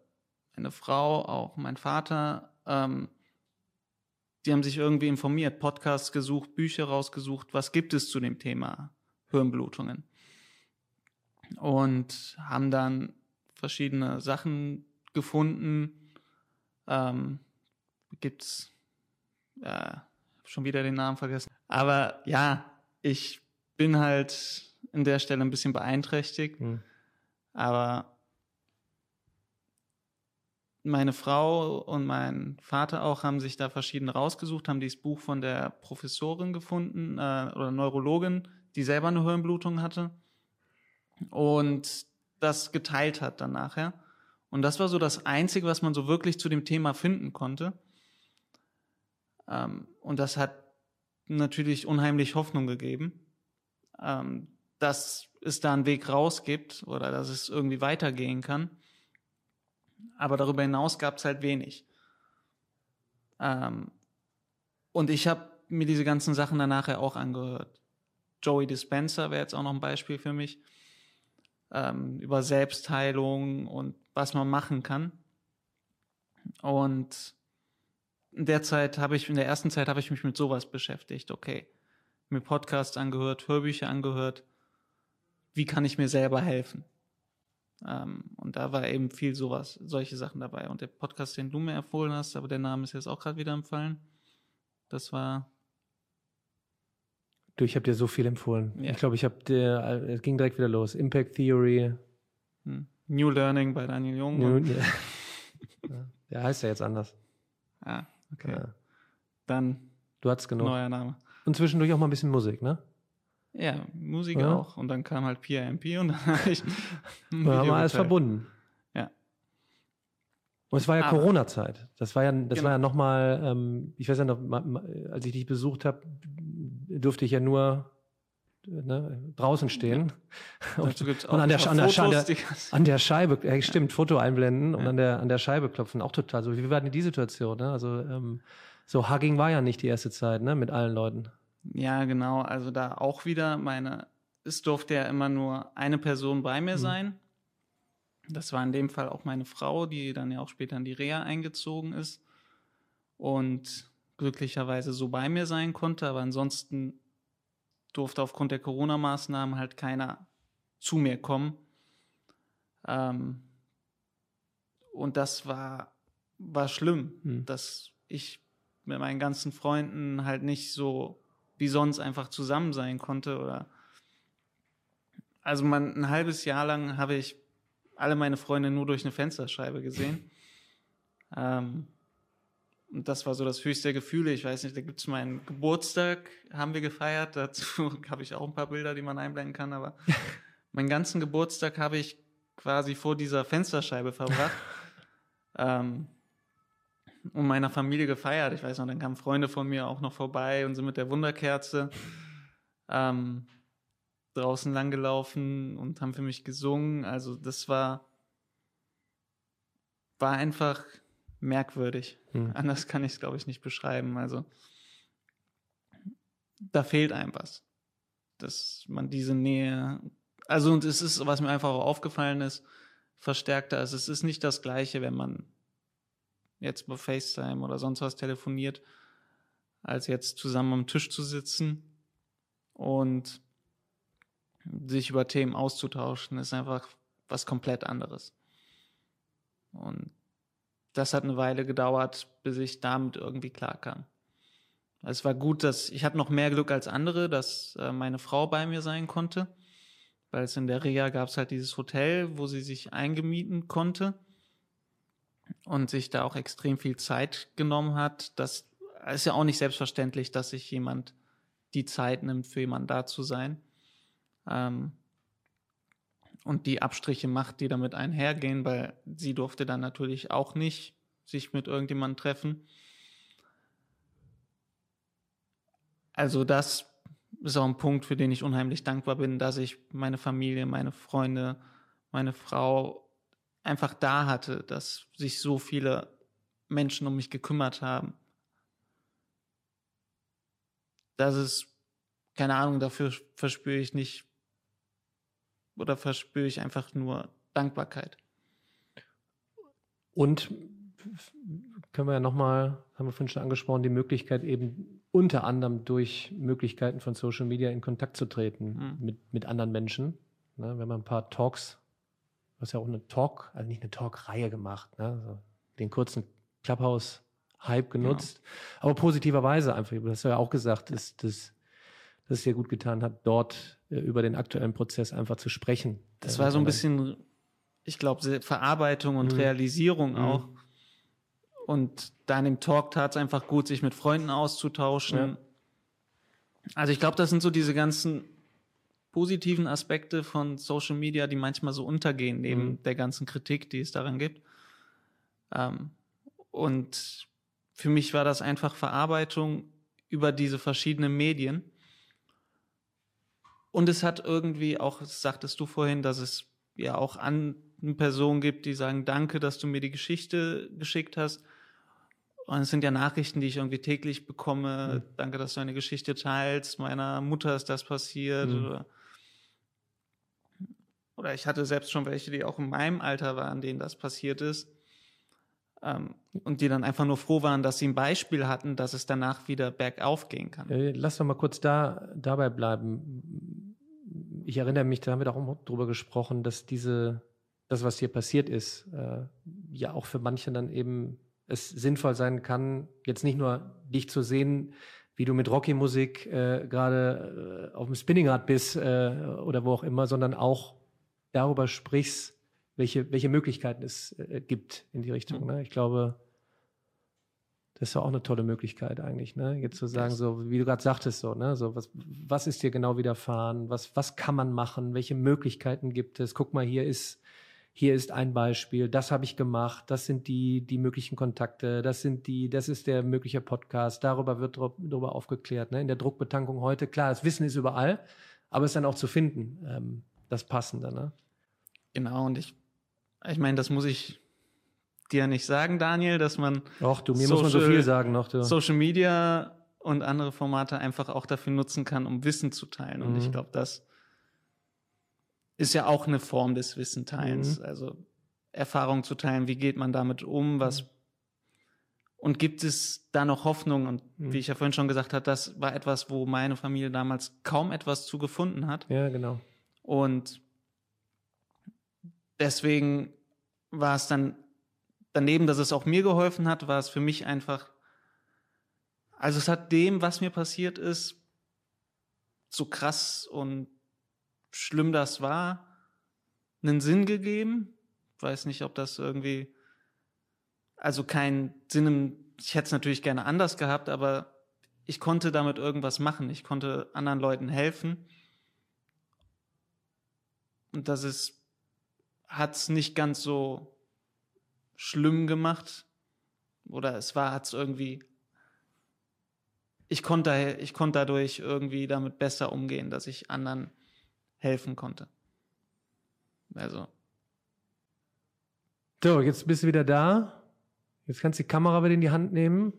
Speaker 1: eine Frau, auch mein Vater, ähm, die haben sich irgendwie informiert, Podcasts gesucht, Bücher rausgesucht, was gibt es zu dem Thema Hirnblutungen. Und haben dann verschiedene Sachen gefunden. Ähm, gibt's äh, schon wieder den Namen vergessen. Aber ja, ich bin halt in der Stelle ein bisschen beeinträchtigt. Mhm. Aber meine Frau und mein Vater auch haben sich da verschiedene rausgesucht, haben dieses Buch von der Professorin gefunden äh, oder Neurologin, die selber eine Hirnblutung hatte und das geteilt hat dann nachher. Und das war so das Einzige, was man so wirklich zu dem Thema finden konnte. Ähm, und das hat natürlich unheimlich Hoffnung gegeben, ähm, dass es da einen Weg raus gibt oder dass es irgendwie weitergehen kann. Aber darüber hinaus gab es halt wenig. Ähm, und ich habe mir diese ganzen Sachen dann nachher auch angehört. Joey Dispenser wäre jetzt auch noch ein Beispiel für mich. Ähm, über Selbstheilung und was man machen kann. Und in der Zeit habe ich, in der ersten Zeit habe ich mich mit sowas beschäftigt. Okay, mir Podcasts angehört, Hörbücher angehört. Wie kann ich mir selber helfen? Ähm, und da war eben viel sowas, solche Sachen dabei. Und der Podcast, den du mir empfohlen hast, aber der Name ist jetzt auch gerade wieder empfallen. Das war.
Speaker 2: Du, ich habe dir so viel empfohlen. Ja. Ich glaube, ich habe dir, es ging direkt wieder los. Impact Theory.
Speaker 1: Hm. New Learning bei Daniel Jung. New,
Speaker 2: ja. Der heißt ja jetzt anders.
Speaker 1: Ah, Okay. Ja. Dann.
Speaker 2: Du hattest genug.
Speaker 1: Neuer Name.
Speaker 2: Und zwischendurch auch mal ein bisschen Musik, ne?
Speaker 1: Ja, Musik ja. auch. Und dann kam halt PIMP und dann habe ich.
Speaker 2: Wir haben alles verbunden.
Speaker 1: Ja.
Speaker 2: Und es war ja Corona-Zeit. Das war ja, das genau. war ja nochmal, ähm, ich weiß ja noch, als ich dich besucht habe, durfte ich ja nur ne, draußen stehen
Speaker 1: ja. und, und
Speaker 2: an, der, an, der, Fotos, der, an der Scheibe, ja, stimmt, Foto einblenden und an der, an der Scheibe klopfen, auch total so. Wie war denn die Situation? Ne? Also ähm, so Hugging war ja nicht die erste Zeit, ne, mit allen Leuten.
Speaker 1: Ja, genau. Also da auch wieder meine, es durfte ja immer nur eine Person bei mir mhm. sein Das war in dem Fall auch meine Frau, die dann ja auch später in die Reha eingezogen ist und glücklicherweise so bei mir sein konnte. Aber ansonsten durfte aufgrund der Corona-Maßnahmen halt keiner zu mir kommen. Ähm, und das war, war schlimm, hm. dass ich mit meinen ganzen Freunden halt nicht so wie sonst einfach zusammen sein konnte oder also man, ein halbes Jahr lang habe ich alle meine Freunde nur durch eine Fensterscheibe gesehen. ähm, und das war so das höchste Gefühl. Ich weiß nicht, da gibt es meinen Geburtstag, haben wir gefeiert. Dazu habe ich auch ein paar Bilder, die man einblenden kann. Aber meinen ganzen Geburtstag habe ich quasi vor dieser Fensterscheibe verbracht. ähm, und meiner Familie gefeiert. Ich weiß noch, dann kamen Freunde von mir auch noch vorbei und sind mit der Wunderkerze ähm, draußen langgelaufen und haben für mich gesungen. Also das war, war einfach merkwürdig. Hm. Anders kann ich es, glaube ich, nicht beschreiben. Also da fehlt einem was. Dass man diese Nähe, also und es ist, was mir einfach auch aufgefallen ist, verstärkter. Also es ist nicht das Gleiche, wenn man jetzt bei FaceTime oder sonst was telefoniert, als jetzt zusammen am Tisch zu sitzen und sich über Themen auszutauschen, ist einfach was komplett anderes. Und das hat eine Weile gedauert, bis ich damit irgendwie klarkam. Es war gut, dass ich hatte noch mehr Glück als andere, dass äh, meine Frau bei mir sein konnte, weil es in der Reha gab es halt dieses Hotel, wo sie sich eingemieten konnte und sich da auch extrem viel Zeit genommen hat. Das ist ja auch nicht selbstverständlich, dass sich jemand die Zeit nimmt, für jemanden da zu sein. Ähm, und die Abstriche macht, die damit einhergehen, weil sie durfte dann natürlich auch nicht sich mit irgendjemandem treffen. Also das ist auch ein Punkt, für den ich unheimlich dankbar bin, dass ich meine Familie, meine Freunde, meine Frau einfach da hatte, dass sich so viele Menschen um mich gekümmert haben. Das ist, keine Ahnung, dafür verspüre ich nicht oder verspüre ich einfach nur Dankbarkeit.
Speaker 2: Und können wir ja nochmal, haben wir vorhin schon angesprochen, die Möglichkeit eben unter anderem durch Möglichkeiten von Social Media in Kontakt zu treten mhm. mit, mit anderen Menschen. Ne, wenn man ein paar Talks hast ja auch eine Talk, also nicht eine Talk-Reihe gemacht, ne? Also den kurzen Clubhouse-Hype genutzt. Genau. Aber positiverweise einfach, du hast ja auch gesagt, dass, dass, dass es dir gut getan hat, dort äh, über den aktuellen Prozess einfach zu sprechen.
Speaker 1: Das war so ein bisschen, ich glaube, Verarbeitung und mhm. Realisierung mhm. auch. Und da in dem Talk tat es einfach gut, sich mit Freunden auszutauschen. Ja. Also ich glaube, das sind so diese ganzen positiven Aspekte von Social Media, die manchmal so untergehen, neben mhm. der ganzen Kritik, die es daran gibt. Ähm, und für mich war das einfach Verarbeitung über diese verschiedenen Medien. Und es hat irgendwie auch, das sagtest du vorhin, dass es ja auch an Personen gibt, die sagen, danke, dass du mir die Geschichte geschickt hast. Und es sind ja Nachrichten, die ich irgendwie täglich bekomme. Mhm. Danke, dass du eine Geschichte teilst. Meiner Mutter ist das passiert. Mhm. Oder oder ich hatte selbst schon welche, die auch in meinem Alter waren, denen das passiert ist. Ähm, und die dann einfach nur froh waren, dass sie ein Beispiel hatten, dass es danach wieder bergauf gehen kann.
Speaker 2: Lass doch mal kurz da, dabei bleiben. Ich erinnere mich, da haben wir doch auch drüber gesprochen, dass diese, das, was hier passiert ist, äh, ja auch für manche dann eben es sinnvoll sein kann, jetzt nicht nur dich zu sehen, wie du mit Rocky-Musik äh, gerade äh, auf dem Spinningrad bist äh, oder wo auch immer, sondern auch darüber sprichst, welche, welche Möglichkeiten es äh, gibt in die Richtung. Mhm. Ne? Ich glaube, das ist ja auch eine tolle Möglichkeit eigentlich, ne? Jetzt zu sagen, so wie du gerade sagtest, so, ne, so was, was ist dir genau widerfahren? Was, was kann man machen? Welche Möglichkeiten gibt es? Guck mal, hier ist, hier ist ein Beispiel. Das habe ich gemacht. Das sind die, die möglichen Kontakte. Das sind die, das ist der mögliche Podcast. Darüber wird darüber aufgeklärt. Ne? In der Druckbetankung heute, klar, das Wissen ist überall, aber es ist dann auch zu finden, ähm, das Passende. Ne?
Speaker 1: Genau, und ich, ich meine, das muss ich dir nicht sagen, Daniel, dass man.
Speaker 2: Ach du, mir Social, muss man so viel sagen noch. Du.
Speaker 1: Social Media und andere Formate einfach auch dafür nutzen kann, um Wissen zu teilen. Mhm. Und ich mhm. glaube, das ist ja auch eine Form des Wissenteilens. Mhm. Also Erfahrungen zu teilen. Wie geht man damit um? Was und gibt es da noch Hoffnung? Und mhm. wie ich ja vorhin schon gesagt habe, das war etwas, wo meine Familie damals kaum etwas zu gefunden hat.
Speaker 2: Ja, genau.
Speaker 1: Und deswegen war es dann daneben, dass es auch mir geholfen hat, war es für mich einfach, also es hat dem, was mir passiert ist, so krass und schlimm das war, einen Sinn gegeben. Ich weiß nicht, ob das irgendwie also kein Sinn im, ich hätte es natürlich gerne anders gehabt, aber ich konnte damit irgendwas machen. Ich konnte anderen Leuten helfen. Und das ist, hat es nicht ganz so schlimm gemacht. Oder es war, hat es irgendwie, ich konnte, ich konnte dadurch irgendwie damit besser umgehen, dass ich anderen helfen konnte. Also.
Speaker 2: So, jetzt bist du wieder da. Jetzt kannst du die Kamera wieder in die Hand nehmen.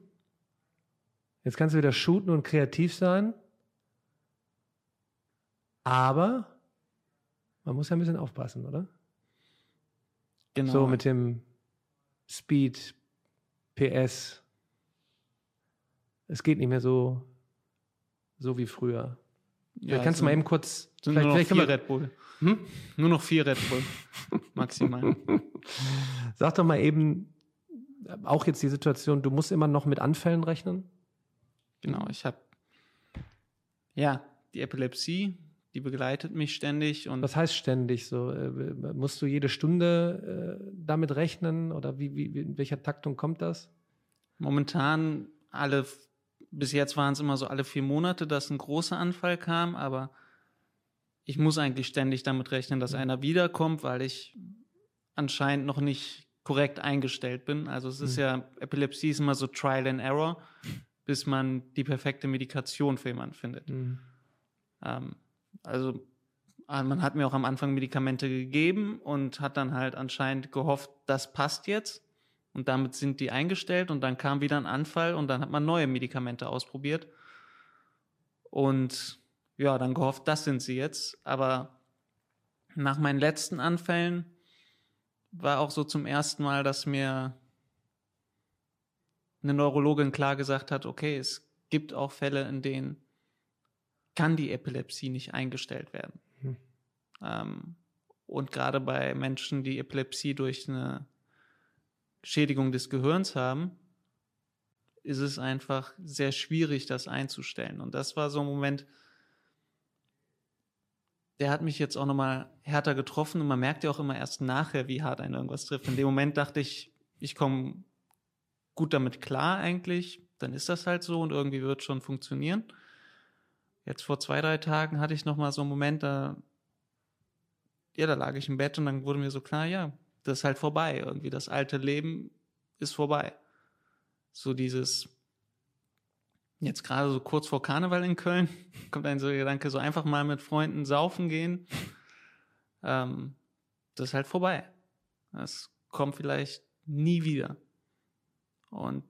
Speaker 2: Jetzt kannst du wieder shooten und kreativ sein. Aber man muss ja ein bisschen aufpassen, oder? Genau. So mit dem Speed, PS. Es geht nicht mehr so, so wie früher. Ja, kannst du mal eben kurz.
Speaker 1: Sind vielleicht, nur noch vier Red Bull. Hm? Nur noch vier Red Bull. Maximal.
Speaker 2: Sag doch mal eben, auch jetzt die Situation, du musst immer noch mit Anfällen rechnen?
Speaker 1: Genau, ich habe ja die Epilepsie, die begleitet mich ständig und.
Speaker 2: Was heißt ständig so? Äh, musst du jede Stunde äh, damit rechnen oder wie, wie, in welcher Taktung kommt das?
Speaker 1: Momentan alle, bis jetzt waren es immer so alle vier Monate, dass ein großer Anfall kam, aber ich muss eigentlich ständig damit rechnen, dass mhm. einer wiederkommt, weil ich anscheinend noch nicht korrekt eingestellt bin. Also es ist mhm. ja, Epilepsie ist immer so Trial and Error, bis man die perfekte Medikation für jemanden findet. Mhm. Ähm, also ah, man hat mir auch am Anfang Medikamente gegeben und hat dann halt anscheinend gehofft, das passt jetzt. Und damit sind die eingestellt und dann kam wieder ein Anfall und dann hat man neue Medikamente ausprobiert. Und ja, dann gehofft, das sind sie jetzt. Aber nach meinen letzten Anfällen war auch so zum ersten Mal, dass mir eine Neurologin klar gesagt hat, okay, es gibt auch Fälle, in denen kann die Epilepsie nicht eingestellt werden. Hm. Ähm, und gerade bei Menschen, die Epilepsie durch eine Schädigung des Gehirns haben, ist es einfach sehr schwierig, das einzustellen. Und das war so ein Moment, der hat mich jetzt auch nochmal härter getroffen und man merkt ja auch immer erst nachher, wie hart einen irgendwas trifft. In dem Moment dachte ich, ich komme gut damit klar eigentlich, dann ist das halt so und irgendwie wird es schon funktionieren. Jetzt vor zwei, drei Tagen hatte ich nochmal so einen Moment, da, ja, da lag ich im Bett und dann wurde mir so klar, ja, das ist halt vorbei. Irgendwie das alte Leben ist vorbei. So dieses, jetzt gerade so kurz vor Karneval in Köln, kommt ein so der Gedanke, so einfach mal mit Freunden saufen gehen. Ähm, das ist halt vorbei. Das kommt vielleicht nie wieder. Und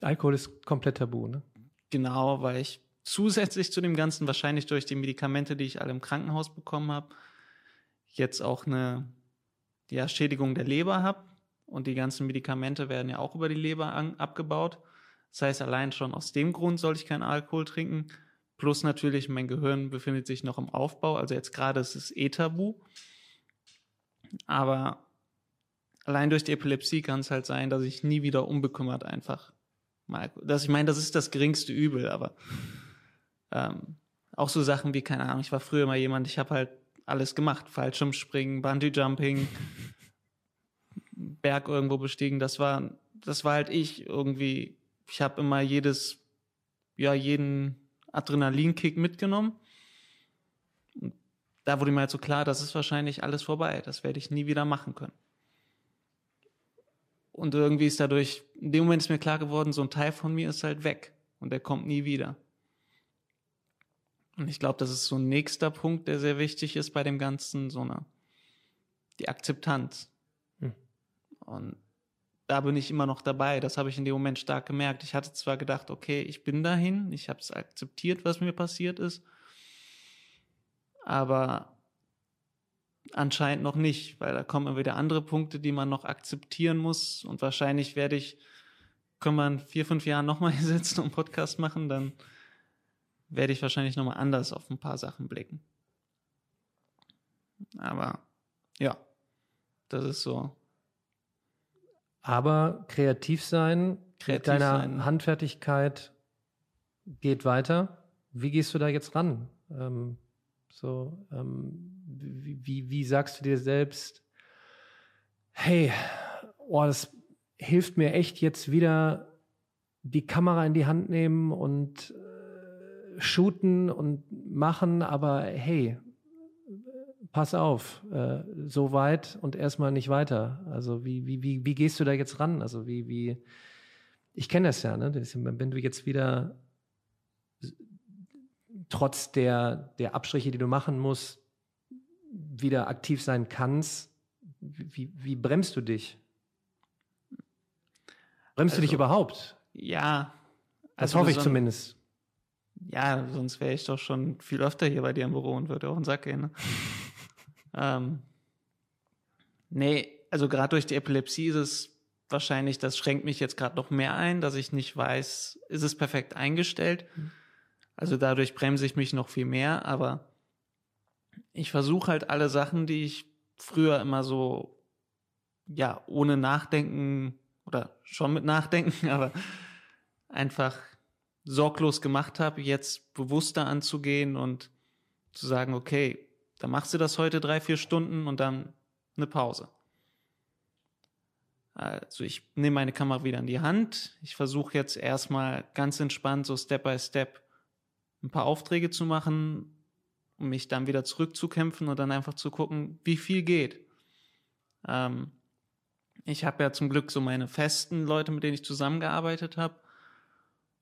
Speaker 2: Alkohol ist komplett tabu, ne?
Speaker 1: Genau, weil ich zusätzlich zu dem Ganzen, wahrscheinlich durch die Medikamente, die ich alle im Krankenhaus bekommen habe, jetzt auch eine ja, Schädigung der Leber habe. Und die ganzen Medikamente werden ja auch über die Leber an, abgebaut. Das heißt, allein schon aus dem Grund soll ich keinen Alkohol trinken. Plus natürlich, mein Gehirn befindet sich noch im Aufbau. Also jetzt gerade ist es eh tabu. Aber allein durch die Epilepsie kann es halt sein, dass ich nie wieder unbekümmert einfach mal, dass ich meine, das ist das geringste Übel, aber ähm, auch so Sachen wie, keine Ahnung, ich war früher mal jemand, ich habe halt alles gemacht, Fallschirmspringen, Bungee Jumping, Berg irgendwo bestiegen, das war, das war halt ich irgendwie ich habe immer jedes, ja, jeden Adrenalinkick mitgenommen. Und da wurde mir halt so klar, das ist wahrscheinlich alles vorbei. Das werde ich nie wieder machen können. Und irgendwie ist dadurch, in dem Moment ist mir klar geworden, so ein Teil von mir ist halt weg und der kommt nie wieder. Und ich glaube, das ist so ein nächster Punkt, der sehr wichtig ist bei dem Ganzen, so eine, die Akzeptanz. Hm. Und da bin ich immer noch dabei. Das habe ich in dem Moment stark gemerkt. Ich hatte zwar gedacht, okay, ich bin dahin, ich habe es akzeptiert, was mir passiert ist, aber anscheinend noch nicht, weil da kommen wieder andere Punkte, die man noch akzeptieren muss. Und wahrscheinlich werde ich, können wir in vier, fünf Jahren nochmal hier sitzen und einen Podcast machen, dann werde ich wahrscheinlich nochmal anders auf ein paar Sachen blicken. Aber ja, das ist so.
Speaker 2: Aber kreativ sein, kreativ deiner sein. Handfertigkeit geht weiter. Wie gehst du da jetzt ran? Ähm, so, ähm, wie, wie, wie sagst du dir selbst, hey, oh, das hilft mir echt jetzt wieder die Kamera in die Hand nehmen und shooten und machen, aber hey, pass auf, äh, so weit und erstmal nicht weiter. Also wie, wie, wie, wie gehst du da jetzt ran? Also wie, wie, ich kenne das ja, ne? Das, wenn du jetzt wieder trotz der, der Abstriche, die du machen musst, wieder aktiv sein kannst, wie, wie bremst du dich? Bremst also, du dich also, überhaupt?
Speaker 1: Ja.
Speaker 2: Das also hoffe ich zumindest.
Speaker 1: Ja, sonst wäre ich doch schon viel öfter hier bei dir im Büro und würde auch einen Sack gehen. Ne? ähm, nee, also gerade durch die Epilepsie ist es wahrscheinlich, das schränkt mich jetzt gerade noch mehr ein, dass ich nicht weiß, ist es perfekt eingestellt. Mhm. Also dadurch bremse ich mich noch viel mehr, aber ich versuche halt alle Sachen, die ich früher immer so, ja, ohne Nachdenken oder schon mit Nachdenken, aber einfach sorglos gemacht habe, jetzt bewusster anzugehen und zu sagen, okay, dann machst du das heute drei, vier Stunden und dann eine Pause. Also ich nehme meine Kamera wieder in die Hand. Ich versuche jetzt erstmal ganz entspannt, so Step by Step, ein paar Aufträge zu machen, um mich dann wieder zurückzukämpfen und dann einfach zu gucken, wie viel geht. Ähm, ich habe ja zum Glück so meine festen Leute, mit denen ich zusammengearbeitet habe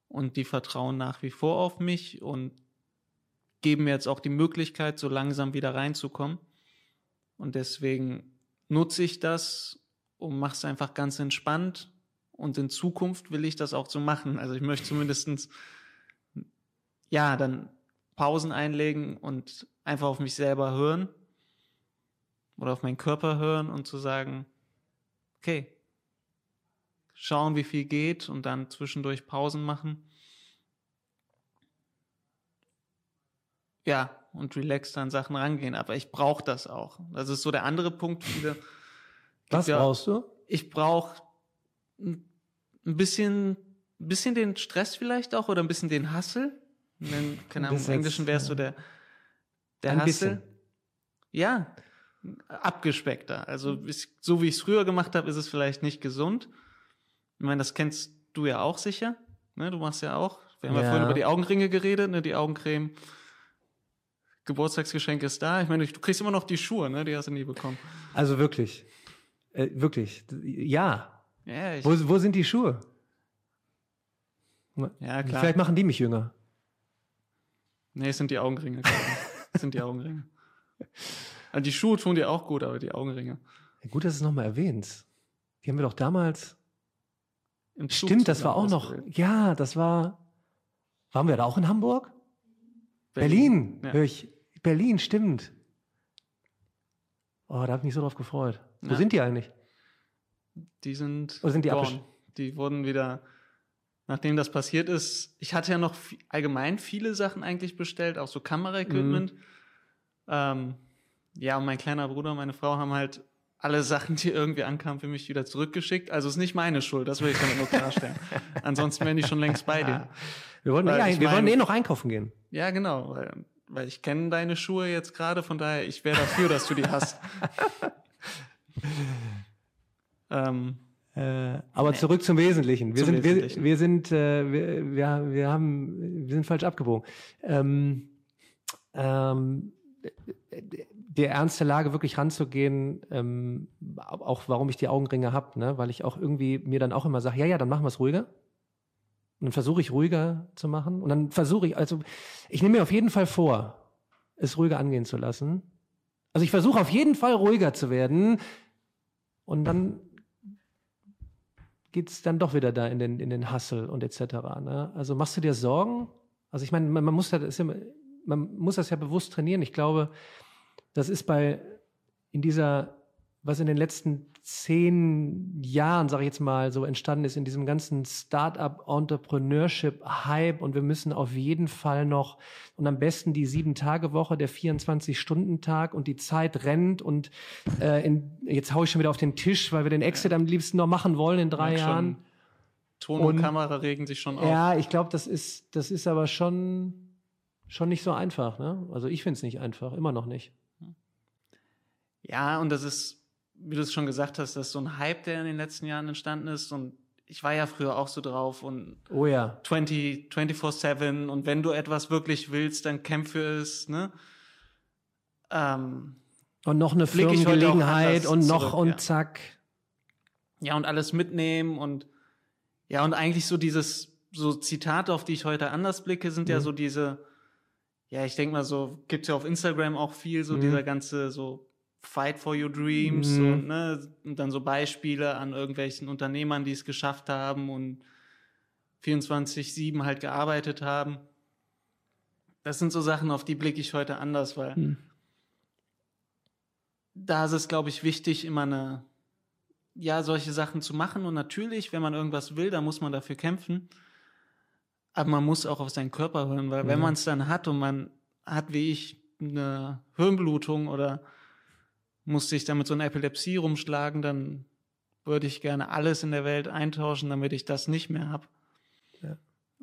Speaker 1: und die vertrauen nach wie vor auf mich und geben mir jetzt auch die Möglichkeit, so langsam wieder reinzukommen. Und deswegen nutze ich das und mache es einfach ganz entspannt. Und in Zukunft will ich das auch so machen. Also ich möchte zumindestens ja, dann Pausen einlegen und einfach auf mich selber hören oder auf meinen Körper hören und zu sagen, okay, schauen, wie viel geht und dann zwischendurch Pausen machen. Ja, und relaxed an Sachen rangehen. Aber ich brauche das auch. Das ist so der andere Punkt. Viele,
Speaker 2: Was ja, brauchst du?
Speaker 1: Ich brauche ein bisschen, ein bisschen den Stress vielleicht auch oder ein bisschen den Hassel keine Ahnung, im Englischen wärst du der, der ein Hassel. Bisschen. Ja, abgespeckter. Also so wie ich es früher gemacht habe, ist es vielleicht nicht gesund. Ich meine, das kennst du ja auch sicher. Ne? Du machst ja auch. Wir haben ja, ja vorhin über die Augenringe geredet, ne? die Augencreme. Geburtstagsgeschenk ist da. Ich meine, du kriegst immer noch die Schuhe, ne? Die hast du nie bekommen.
Speaker 2: Also wirklich. Äh, wirklich. Ja. ja wo, wo sind die Schuhe? Ja, klar. Vielleicht machen die mich jünger.
Speaker 1: Nee, es sind die Augenringe. es sind die Augenringe. Also die Schuhe tun dir auch gut, aber die Augenringe.
Speaker 2: Ja, gut, dass du es nochmal erwähnst. Die haben wir doch damals. Stimmt, das war auch noch. Ja, das war. Waren wir da auch in Hamburg? Berlin, Berlin ja. höre ich. Berlin, stimmt. Oh, da habe ich mich so drauf gefreut. Wo ja. sind die eigentlich?
Speaker 1: Die sind.
Speaker 2: Oder sind die gone.
Speaker 1: Die wurden wieder nachdem das passiert ist, ich hatte ja noch allgemein viele Sachen eigentlich bestellt, auch so Kameraequipment. Mhm. Ähm, ja, und mein kleiner Bruder und meine Frau haben halt alle Sachen, die irgendwie ankamen, für mich wieder zurückgeschickt. Also ist nicht meine Schuld, das will ich damit nur klarstellen. Ansonsten wären die schon längst bei dir.
Speaker 2: Wir wollen, ja, wir mein, wollen eh noch einkaufen gehen.
Speaker 1: Ja, genau, weil, weil ich kenne deine Schuhe jetzt gerade, von daher, ich wäre dafür, dass du die hast.
Speaker 2: ähm, äh, aber zurück zum Wesentlichen. Wir zum sind, Wesentlichen. Wir, wir sind, äh, wir, wir, wir haben, wir sind falsch abgebogen. Ähm, ähm, der Ernst der Lage wirklich ranzugehen, ähm, auch warum ich die Augenringe habe, ne? weil ich auch irgendwie mir dann auch immer sage, ja, ja, dann machen wir es ruhiger. Und dann versuche ich ruhiger zu machen. Und dann versuche ich, also ich nehme mir auf jeden Fall vor, es ruhiger angehen zu lassen. Also ich versuche auf jeden Fall ruhiger zu werden. Und dann geht es dann doch wieder da in den, in den Hustle und etc. Ne? Also machst du dir Sorgen? Also ich meine, man, man, muss das ja, man muss das ja bewusst trainieren. Ich glaube, das ist bei in dieser, was in den letzten zehn Jahren, sage ich jetzt mal, so entstanden ist, in diesem ganzen Startup-Entrepreneurship-Hype und wir müssen auf jeden Fall noch und am besten die Sieben-Tage-Woche, der 24-Stunden-Tag und die Zeit rennt und äh, in, jetzt haue ich schon wieder auf den Tisch, weil wir den Exit am liebsten noch machen wollen in drei Jahren.
Speaker 1: Ton und, und, Kamera regen sich schon auf.
Speaker 2: Ja, ich glaube, das ist, das ist aber schon, schon nicht so einfach. Ne? Also ich finde es nicht einfach, immer noch nicht.
Speaker 1: Ja, und das ist wie du es schon gesagt hast, das ist so ein Hype, der in den letzten Jahren entstanden ist und ich war ja früher auch so drauf und
Speaker 2: oh ja
Speaker 1: 20 24/7 und wenn du etwas wirklich willst, dann kämpfe es, ne?
Speaker 2: Ähm, und noch eine Firmengelegenheit und noch zurück, und ja. zack.
Speaker 1: Ja, und alles mitnehmen und ja, und eigentlich so dieses so Zitate, auf die ich heute anders blicke, sind mhm. ja so diese ja, ich denke mal so gibt's ja auf Instagram auch viel so mhm. dieser ganze so Fight for Your Dreams mhm. und, ne, und dann so Beispiele an irgendwelchen Unternehmern, die es geschafft haben und 24-7 halt gearbeitet haben. Das sind so Sachen, auf die blicke ich heute anders, weil mhm. da ist es, glaube ich, wichtig, immer eine, ja, solche Sachen zu machen. Und natürlich, wenn man irgendwas will, dann muss man dafür kämpfen. Aber man muss auch auf seinen Körper hören, weil mhm. wenn man es dann hat und man hat, wie ich, eine Hirnblutung oder musste ich damit so eine Epilepsie rumschlagen, dann würde ich gerne alles in der Welt eintauschen, damit ich das nicht mehr habe. Ja.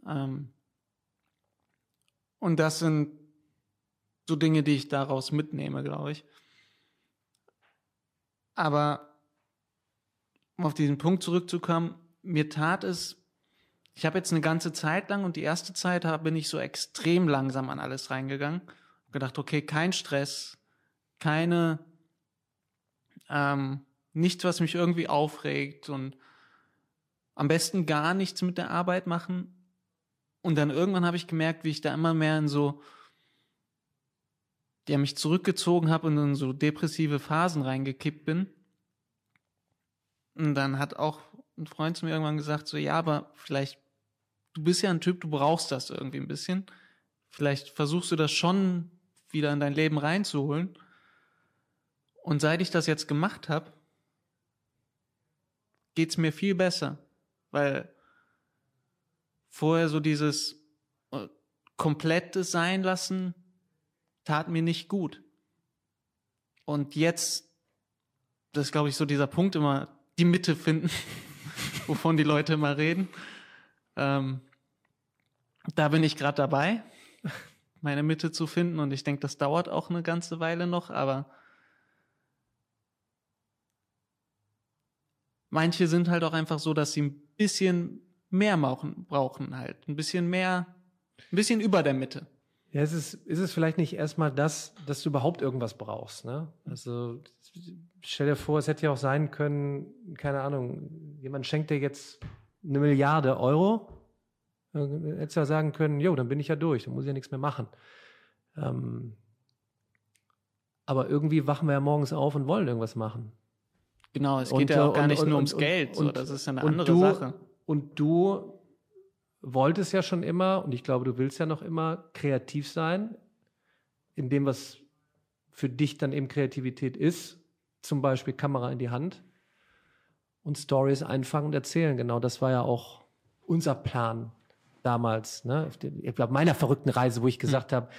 Speaker 1: Ähm, und das sind so Dinge, die ich daraus mitnehme, glaube ich. Aber um auf diesen Punkt zurückzukommen, mir tat es, ich habe jetzt eine ganze Zeit lang und die erste Zeit bin ich so extrem langsam an alles reingegangen. Gedacht, okay, kein Stress, keine ähm, nichts, was mich irgendwie aufregt und am besten gar nichts mit der Arbeit machen. Und dann irgendwann habe ich gemerkt, wie ich da immer mehr in so, ja, mich zurückgezogen habe und in so depressive Phasen reingekippt bin. Und dann hat auch ein Freund zu mir irgendwann gesagt, so, ja, aber vielleicht, du bist ja ein Typ, du brauchst das irgendwie ein bisschen. Vielleicht versuchst du das schon wieder in dein Leben reinzuholen. Und seit ich das jetzt gemacht habe, geht's mir viel besser, weil vorher so dieses äh, komplette sein lassen tat mir nicht gut. Und jetzt, das ist glaube ich so dieser Punkt immer, die Mitte finden, wovon die Leute immer reden. Ähm, da bin ich gerade dabei, meine Mitte zu finden und ich denke, das dauert auch eine ganze Weile noch, aber Manche sind halt auch einfach so, dass sie ein bisschen mehr brauchen, brauchen halt. Ein bisschen mehr, ein bisschen über der Mitte.
Speaker 2: Ja, ist es, ist es vielleicht nicht erstmal das, dass du überhaupt irgendwas brauchst, ne? Also, stell dir vor, es hätte ja auch sein können, keine Ahnung, jemand schenkt dir jetzt eine Milliarde Euro. Hättest ja sagen können, jo, dann bin ich ja durch, dann muss ich ja nichts mehr machen. Ähm, aber irgendwie wachen wir ja morgens auf und wollen irgendwas machen.
Speaker 1: Genau, es geht und, ja auch gar und, nicht und, nur ums Geld, so, das ist ja eine andere
Speaker 2: du,
Speaker 1: Sache.
Speaker 2: Und du wolltest ja schon immer, und ich glaube, du willst ja noch immer kreativ sein, in dem, was für dich dann eben Kreativität ist, zum Beispiel Kamera in die Hand und Stories einfangen und erzählen. Genau, das war ja auch unser Plan damals, ne? Ich glaube, meiner verrückten Reise, wo ich gesagt hm. habe,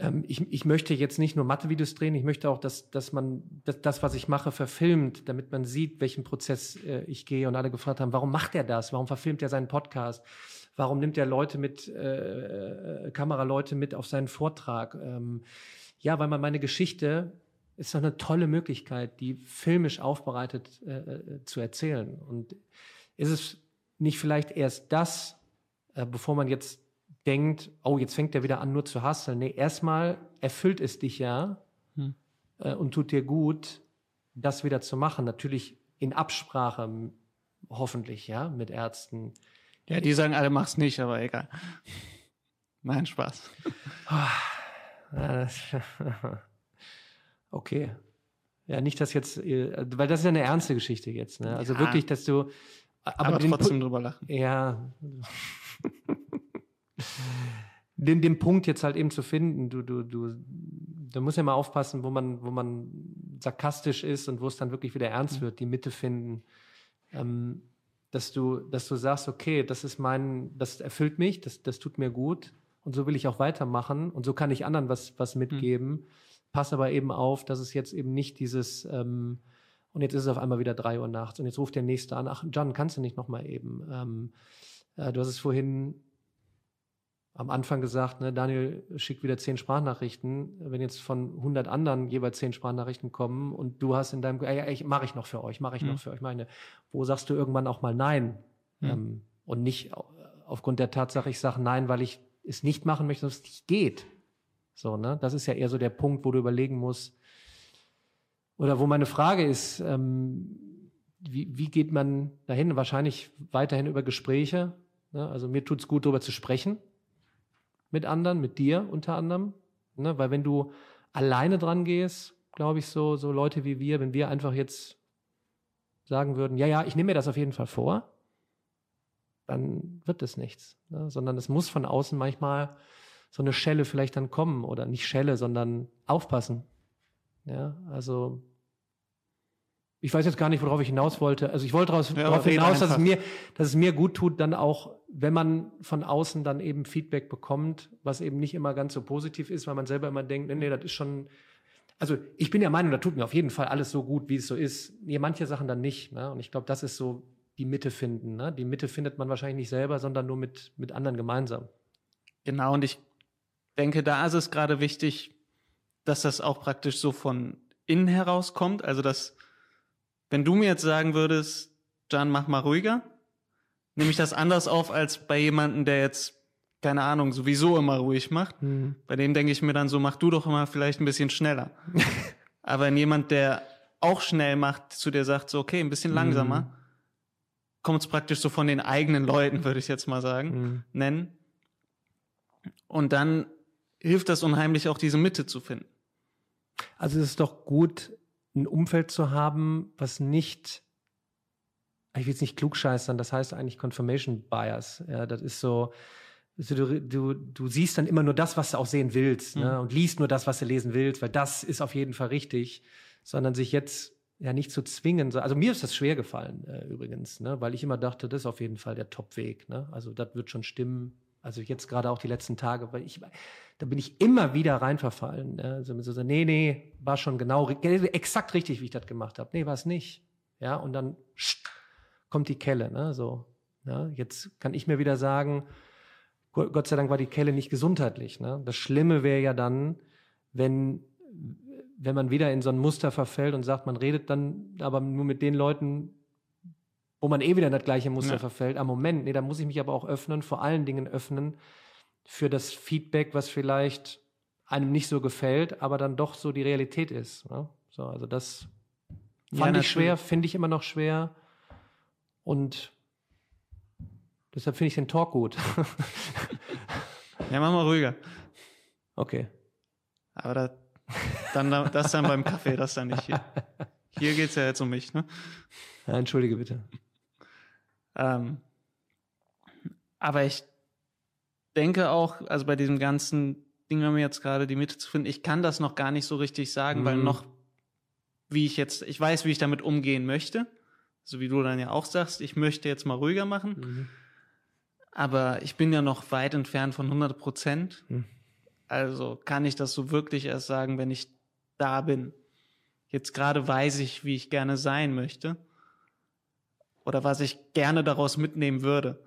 Speaker 2: ähm, ich, ich möchte jetzt nicht nur Mathe-Videos drehen, ich möchte auch, dass, dass man das, das, was ich mache, verfilmt, damit man sieht, welchen Prozess äh, ich gehe. Und alle gefragt haben, warum macht er das? Warum verfilmt er seinen Podcast? Warum nimmt er Leute mit, äh, äh, Kameraleute mit auf seinen Vortrag? Ähm, ja, weil man meine Geschichte ist doch eine tolle Möglichkeit, die filmisch aufbereitet äh, äh zu erzählen. Und ist es nicht vielleicht erst das, äh, bevor man jetzt denkt, oh, jetzt fängt er wieder an, nur zu hasseln. Nee, erstmal erfüllt es dich ja hm. äh, und tut dir gut, das wieder zu machen. Natürlich in Absprache, hoffentlich, ja, mit Ärzten.
Speaker 1: Ja, die sagen alle, mach's nicht, aber egal. Nein, Spaß.
Speaker 2: okay. Ja, nicht, dass jetzt, äh, weil das ist ja eine ernste Geschichte jetzt, ne? Also ja. wirklich, dass du,
Speaker 1: aber, aber trotzdem drüber lachen.
Speaker 2: Ja den, den Punkt jetzt halt eben zu finden, du, du, du, da muss ja mal aufpassen, wo man, wo man sarkastisch ist und wo es dann wirklich wieder ernst mhm. wird, die Mitte finden. Ähm, dass du, dass du sagst, okay, das ist mein, das erfüllt mich, das, das tut mir gut und so will ich auch weitermachen und so kann ich anderen was, was mitgeben. Mhm. Pass aber eben auf, dass es jetzt eben nicht dieses, ähm, und jetzt ist es auf einmal wieder drei Uhr nachts und jetzt ruft der Nächste an, ach, John, kannst du nicht nochmal eben? Ähm, äh, du hast es vorhin am Anfang gesagt, ne, Daniel schickt wieder zehn Sprachnachrichten. Wenn jetzt von 100 anderen jeweils zehn Sprachnachrichten kommen und du hast in deinem, ja, ich mache ich noch für euch, mache ich mhm. noch für euch, meine, wo sagst du irgendwann auch mal Nein? Mhm. Ähm, und nicht aufgrund der Tatsache, ich sage Nein, weil ich es nicht machen möchte, dass es nicht geht. So, ne? Das ist ja eher so der Punkt, wo du überlegen musst, oder wo meine Frage ist, ähm, wie, wie geht man dahin? Wahrscheinlich weiterhin über Gespräche. Ne? Also mir tut es gut, darüber zu sprechen mit anderen, mit dir unter anderem. Ne? Weil wenn du alleine dran gehst, glaube ich, so, so Leute wie wir, wenn wir einfach jetzt sagen würden, ja, ja, ich nehme mir das auf jeden Fall vor, dann wird es nichts. Ne? Sondern es muss von außen manchmal so eine Schelle vielleicht dann kommen oder nicht Schelle, sondern aufpassen. Ja, also ich weiß jetzt gar nicht, worauf ich hinaus wollte. Also ich wollte daraus, ja, darauf hinaus, dass es, mir, dass es mir gut tut, dann auch, wenn man von außen dann eben Feedback bekommt, was eben nicht immer ganz so positiv ist, weil man selber immer denkt, nee, nee, das ist schon, also ich bin der Meinung, da tut mir auf jeden Fall alles so gut, wie es so ist. Nee, manche Sachen dann nicht. Ne? Und ich glaube, das ist so die Mitte finden. Ne? Die Mitte findet man wahrscheinlich nicht selber, sondern nur mit, mit anderen gemeinsam.
Speaker 1: Genau, und ich denke, da ist es gerade wichtig, dass das auch praktisch so von innen herauskommt, also dass wenn du mir jetzt sagen würdest, Jan, mach mal ruhiger, nehme ich das anders auf als bei jemandem, der jetzt, keine Ahnung, sowieso immer ruhig macht. Mhm. Bei dem denke ich mir dann so, mach du doch immer vielleicht ein bisschen schneller. Aber wenn jemand, der auch schnell macht, zu dir sagt, so, okay, ein bisschen langsamer, mhm. kommt es praktisch so von den eigenen Leuten, würde ich jetzt mal sagen, mhm. nennen. Und dann hilft das unheimlich auch diese Mitte zu finden.
Speaker 2: Also es ist doch gut, ein Umfeld zu haben, was nicht, ich will jetzt nicht klugscheißern, das heißt eigentlich Confirmation Bias. Ja, das ist so, du, du, du siehst dann immer nur das, was du auch sehen willst, ne? mhm. ne? und liest nur das, was du lesen willst, weil das ist auf jeden Fall richtig, sondern sich jetzt ja nicht zu zwingen. Also mir ist das schwer gefallen äh, übrigens, ne? weil ich immer dachte, das ist auf jeden Fall der Top-Weg. Ne? Also das wird schon stimmen. Also jetzt gerade auch die letzten Tage, weil ich da bin ich immer wieder reinverfallen. Also so, so, nee, nee, war schon genau, exakt richtig, wie ich das gemacht habe. Nee, war es nicht. Ja, und dann kommt die Kelle, ne, so. Ja, jetzt kann ich mir wieder sagen, Gott sei Dank war die Kelle nicht gesundheitlich. Ne? Das Schlimme wäre ja dann, wenn, wenn man wieder in so ein Muster verfällt und sagt, man redet dann aber nur mit den Leuten, wo man eh wieder in das gleiche Muster ja. verfällt. Am Moment, nee, da muss ich mich aber auch öffnen, vor allen Dingen öffnen, für das Feedback, was vielleicht einem nicht so gefällt, aber dann doch so die Realität ist. Ne? So, also das fand ja, ich schwer, finde ich immer noch schwer. Und deshalb finde ich den Talk gut.
Speaker 1: ja, mach mal ruhiger.
Speaker 2: Okay.
Speaker 1: Aber das, dann, das dann beim Kaffee, das dann nicht hier. Hier geht es ja jetzt um mich, ne?
Speaker 2: Ja, entschuldige bitte.
Speaker 1: Ähm, aber ich denke auch, also bei diesem ganzen Ding, wenn wir jetzt gerade die Mitte zu finden, ich kann das noch gar nicht so richtig sagen, mhm. weil noch, wie ich jetzt, ich weiß, wie ich damit umgehen möchte. So wie du dann ja auch sagst, ich möchte jetzt mal ruhiger machen. Mhm. Aber ich bin ja noch weit entfernt von 100 Prozent. Mhm. Also kann ich das so wirklich erst sagen, wenn ich da bin. Jetzt gerade weiß ich, wie ich gerne sein möchte. Oder was ich gerne daraus mitnehmen würde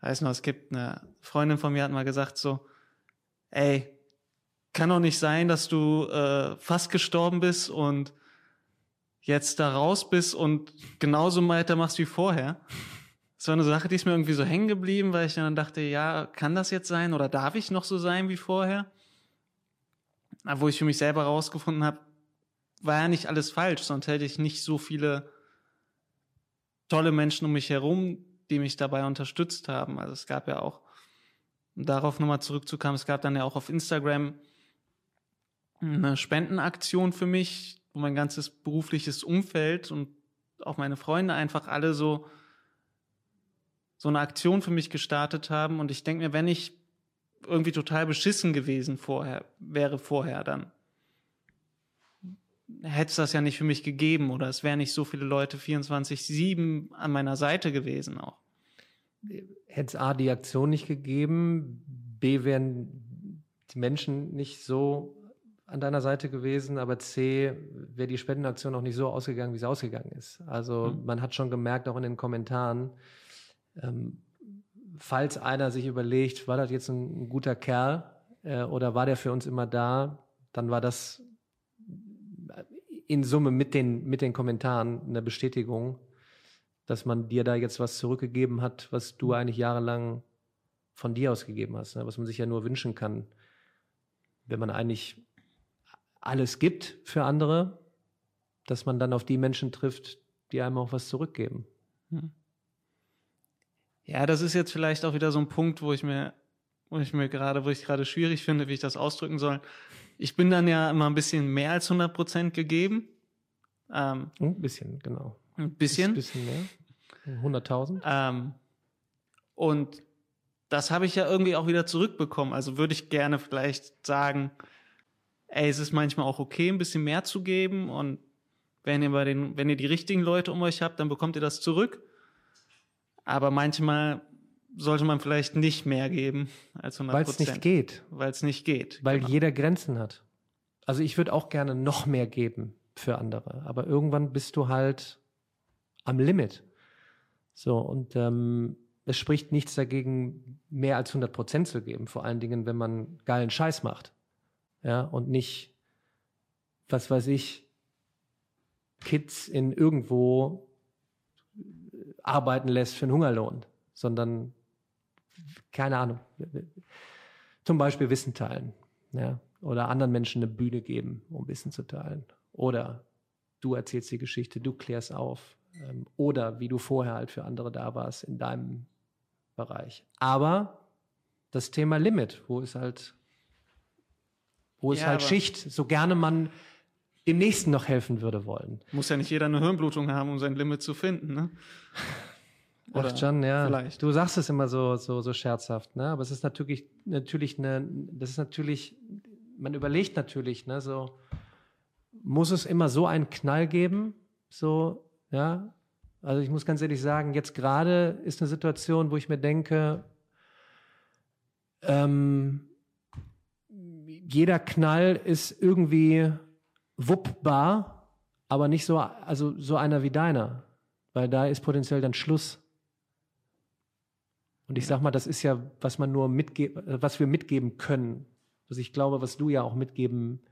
Speaker 1: weiß noch, es gibt eine Freundin von mir hat mal gesagt so, ey, kann doch nicht sein, dass du äh, fast gestorben bist und jetzt da raus bist und genauso weitermachst wie vorher. Das war eine Sache, die ist mir irgendwie so hängen geblieben, weil ich dann dachte, ja, kann das jetzt sein oder darf ich noch so sein wie vorher? Aber wo ich für mich selber rausgefunden habe, war ja nicht alles falsch, sonst hätte ich nicht so viele tolle Menschen um mich herum, die mich dabei unterstützt haben. Also es gab ja auch, um darauf nochmal zurückzukommen, es gab dann ja auch auf Instagram eine Spendenaktion für mich, wo mein ganzes berufliches Umfeld und auch meine Freunde einfach alle so so eine Aktion für mich gestartet haben und ich denke mir, wenn ich irgendwie total beschissen gewesen vorher wäre vorher dann hätte es das ja nicht für mich gegeben oder es wären nicht so viele Leute 24-7 an meiner Seite gewesen auch.
Speaker 2: Hätte es A, die Aktion nicht gegeben, B, wären die Menschen nicht so an deiner Seite gewesen, aber C, wäre die Spendenaktion auch nicht so ausgegangen, wie sie ausgegangen ist. Also mhm. man hat schon gemerkt, auch in den Kommentaren, ähm, falls einer sich überlegt, war das jetzt ein, ein guter Kerl äh, oder war der für uns immer da, dann war das in Summe mit den, mit den Kommentaren eine Bestätigung, dass man dir da jetzt was zurückgegeben hat, was du eigentlich jahrelang von dir ausgegeben hast, ne? was man sich ja nur wünschen kann, wenn man eigentlich alles gibt für andere, dass man dann auf die Menschen trifft, die einem auch was zurückgeben. Hm.
Speaker 1: Ja, das ist jetzt vielleicht auch wieder so ein Punkt, wo ich mir, wo ich mir gerade, wo ich gerade schwierig finde, wie ich das ausdrücken soll ich bin dann ja immer ein bisschen mehr als 100 Prozent gegeben.
Speaker 2: Ähm, ein bisschen, genau.
Speaker 1: Ein bisschen. Ein
Speaker 2: bisschen mehr. 100.000.
Speaker 1: Ähm, und das habe ich ja irgendwie auch wieder zurückbekommen. Also würde ich gerne vielleicht sagen, ey, es ist manchmal auch okay, ein bisschen mehr zu geben und wenn ihr bei den, wenn ihr die richtigen Leute um euch habt, dann bekommt ihr das zurück. Aber manchmal sollte man vielleicht nicht mehr geben als 100%
Speaker 2: Weil es nicht geht.
Speaker 1: Weil es nicht geht.
Speaker 2: Weil genau. jeder Grenzen hat. Also ich würde auch gerne noch mehr geben für andere, aber irgendwann bist du halt am Limit. So und ähm, es spricht nichts dagegen, mehr als 100 Prozent zu geben. Vor allen Dingen, wenn man geilen Scheiß macht, ja und nicht, was weiß ich, Kids in irgendwo arbeiten lässt für einen Hungerlohn, sondern keine Ahnung, zum Beispiel Wissen teilen. Ja? Oder anderen Menschen eine Bühne geben, um Wissen zu teilen. Oder du erzählst die Geschichte, du klärst auf. Ähm, oder wie du vorher halt für andere da warst in deinem Bereich. Aber das Thema Limit, wo ist halt, wo ist ja, halt Schicht, so gerne man dem Nächsten noch helfen würde wollen.
Speaker 1: Muss ja nicht jeder eine Hirnblutung haben, um sein Limit zu finden, ne?
Speaker 2: Ach, John, ja. Vielleicht. Du sagst es immer so, so, so scherzhaft, ne? Aber es ist natürlich, natürlich eine, das ist natürlich, man überlegt natürlich, ne, so, muss es immer so einen Knall geben? So, ja. Also ich muss ganz ehrlich sagen, jetzt gerade ist eine Situation, wo ich mir denke, ähm, jeder Knall ist irgendwie wuppbar, aber nicht so, also so einer wie deiner. Weil da ist potenziell dann Schluss. Und ich sag mal, das ist ja, was man nur mitgeben, was wir mitgeben können. Was ich glaube, was du ja auch mitgeben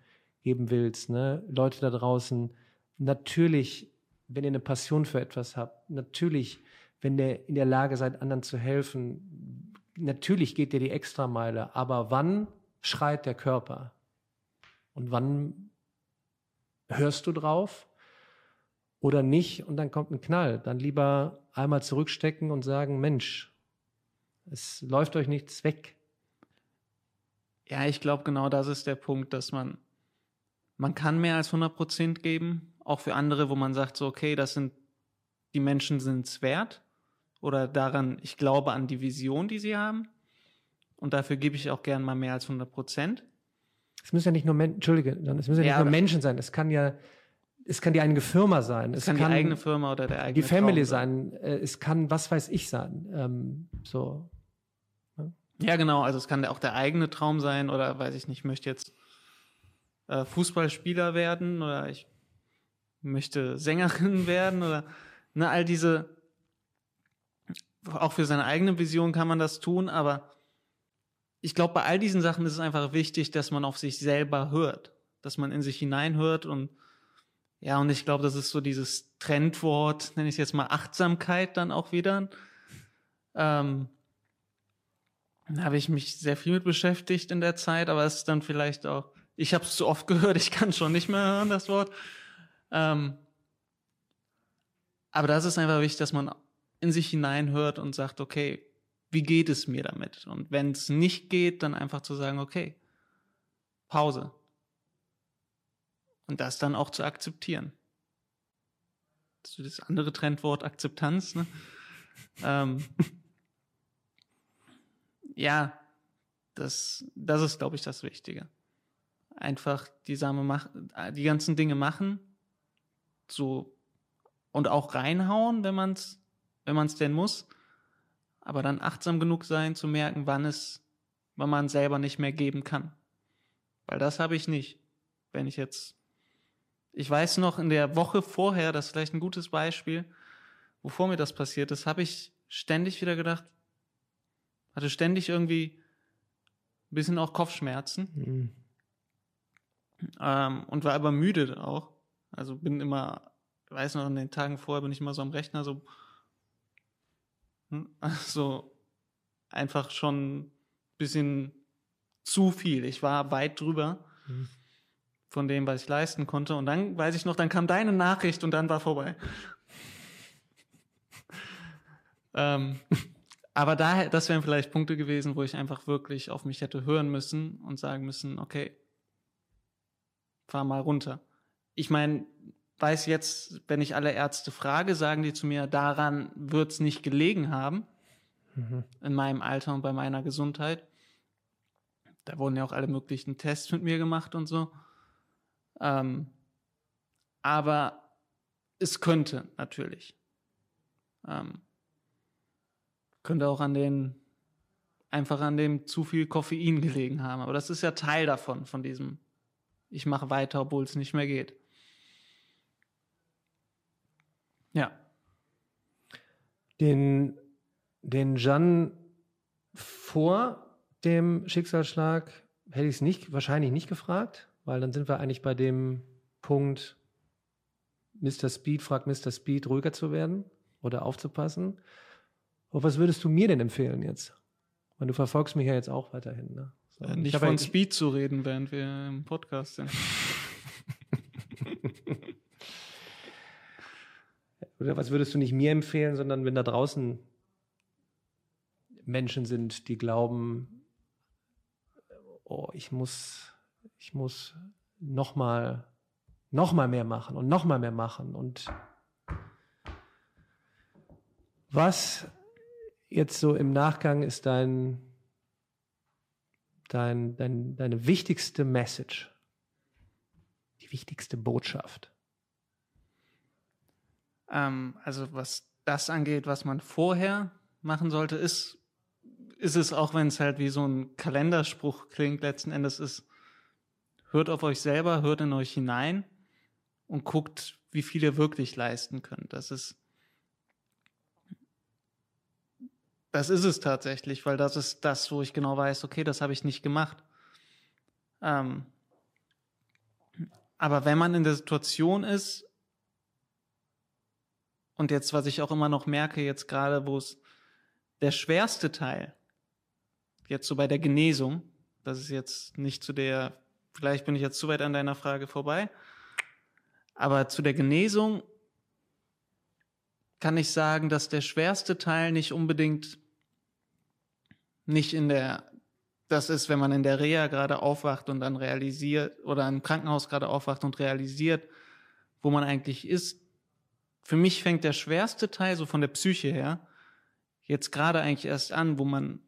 Speaker 2: geben willst, ne? Leute da draußen, natürlich, wenn ihr eine Passion für etwas habt, natürlich, wenn ihr in der Lage seid, anderen zu helfen, natürlich geht ihr die Extrameile, aber wann schreit der Körper? Und wann hörst du drauf? Oder nicht? Und dann kommt ein Knall. Dann lieber einmal zurückstecken und sagen, Mensch, es läuft euch nichts weg.
Speaker 1: Ja, ich glaube, genau das ist der Punkt, dass man, man kann mehr als 100 Prozent geben, auch für andere, wo man sagt so, okay, das sind, die Menschen sind es wert oder daran, ich glaube an die Vision, die sie haben und dafür gebe ich auch gern mal mehr als 100 Prozent.
Speaker 2: Es müssen ja nicht nur Menschen, Entschuldige, es müssen ja nicht ja, nur Menschen sein, es kann ja, es kann die eigene Firma sein.
Speaker 1: Es, es kann, kann, die eigene Firma oder der eigene
Speaker 2: Die Family sein. sein. Äh, es kann, was weiß ich sein. Ähm, so.
Speaker 1: Ja, genau. Also es kann auch der eigene Traum sein oder weiß ich nicht, ich möchte jetzt äh, Fußballspieler werden oder ich möchte Sängerin werden oder ne, all diese, auch für seine eigene Vision kann man das tun, aber ich glaube, bei all diesen Sachen ist es einfach wichtig, dass man auf sich selber hört, dass man in sich hineinhört und ja, und ich glaube, das ist so dieses Trendwort, nenne ich es jetzt mal Achtsamkeit dann auch wieder. Ähm, da habe ich mich sehr viel mit beschäftigt in der Zeit, aber es ist dann vielleicht auch, ich habe es zu oft gehört, ich kann schon nicht mehr hören, das Wort. Ähm, aber das ist einfach wichtig, dass man in sich hineinhört und sagt, okay, wie geht es mir damit? Und wenn es nicht geht, dann einfach zu sagen, okay, Pause. Und das dann auch zu akzeptieren. Das ist das andere Trendwort Akzeptanz. Ne? ähm, ja, das, das ist, glaube ich, das Wichtige. einfach die Same mach, die ganzen Dinge machen, so und auch reinhauen, wenn man es wenn man es denn muss, aber dann achtsam genug sein zu merken, wann es wann man selber nicht mehr geben kann. Weil das habe ich nicht. Wenn ich jetzt ich weiß noch in der Woche vorher, das ist vielleicht ein gutes Beispiel, bevor mir das passiert ist, habe ich ständig wieder gedacht, hatte ständig irgendwie ein bisschen auch Kopfschmerzen. Mhm. Ähm, und war aber müde auch. Also bin immer, weiß noch, in den Tagen vorher bin ich immer so am Rechner so, hm, so einfach schon ein bisschen zu viel. Ich war weit drüber mhm. von dem, was ich leisten konnte. Und dann weiß ich noch, dann kam deine Nachricht und dann war vorbei. ähm, aber da, das wären vielleicht Punkte gewesen, wo ich einfach wirklich auf mich hätte hören müssen und sagen müssen, okay, fahr mal runter. Ich meine, weiß jetzt, wenn ich alle Ärzte frage, sagen die zu mir, daran wird es nicht gelegen haben, mhm. in meinem Alter und bei meiner Gesundheit. Da wurden ja auch alle möglichen Tests mit mir gemacht und so. Ähm, aber es könnte natürlich. Ähm, könnte auch an den, einfach an dem zu viel Koffein gelegen haben. Aber das ist ja Teil davon, von diesem, ich mache weiter, obwohl es nicht mehr geht. Ja.
Speaker 2: Den, den Jan vor dem Schicksalsschlag hätte ich es nicht, wahrscheinlich nicht gefragt, weil dann sind wir eigentlich bei dem Punkt, Mr. Speed fragt Mr. Speed, ruhiger zu werden oder aufzupassen. Aber was würdest du mir denn empfehlen jetzt? Und du verfolgst mich ja jetzt auch weiterhin. Ne?
Speaker 1: So, äh, nicht von ja, Speed zu reden, während wir im Podcast sind.
Speaker 2: Oder was würdest du nicht mir empfehlen, sondern wenn da draußen Menschen sind, die glauben, oh, ich muss, ich muss noch mal, noch mal mehr machen und noch mal mehr machen und was jetzt so im Nachgang ist dein, dein, dein, deine wichtigste Message, die wichtigste Botschaft?
Speaker 1: Ähm, also was das angeht, was man vorher machen sollte, ist, ist es auch, wenn es halt wie so ein Kalenderspruch klingt, letzten Endes ist, hört auf euch selber, hört in euch hinein und guckt, wie viel ihr wirklich leisten könnt. Das ist Das ist es tatsächlich, weil das ist das, wo ich genau weiß, okay, das habe ich nicht gemacht. Ähm, aber wenn man in der Situation ist, und jetzt, was ich auch immer noch merke, jetzt gerade, wo es der schwerste Teil, jetzt so bei der Genesung, das ist jetzt nicht zu der, vielleicht bin ich jetzt zu weit an deiner Frage vorbei, aber zu der Genesung kann ich sagen, dass der schwerste Teil nicht unbedingt nicht in der, das ist, wenn man in der Reha gerade aufwacht und dann realisiert oder im Krankenhaus gerade aufwacht und realisiert, wo man eigentlich ist. Für mich fängt der schwerste Teil so von der Psyche her jetzt gerade eigentlich erst an, wo man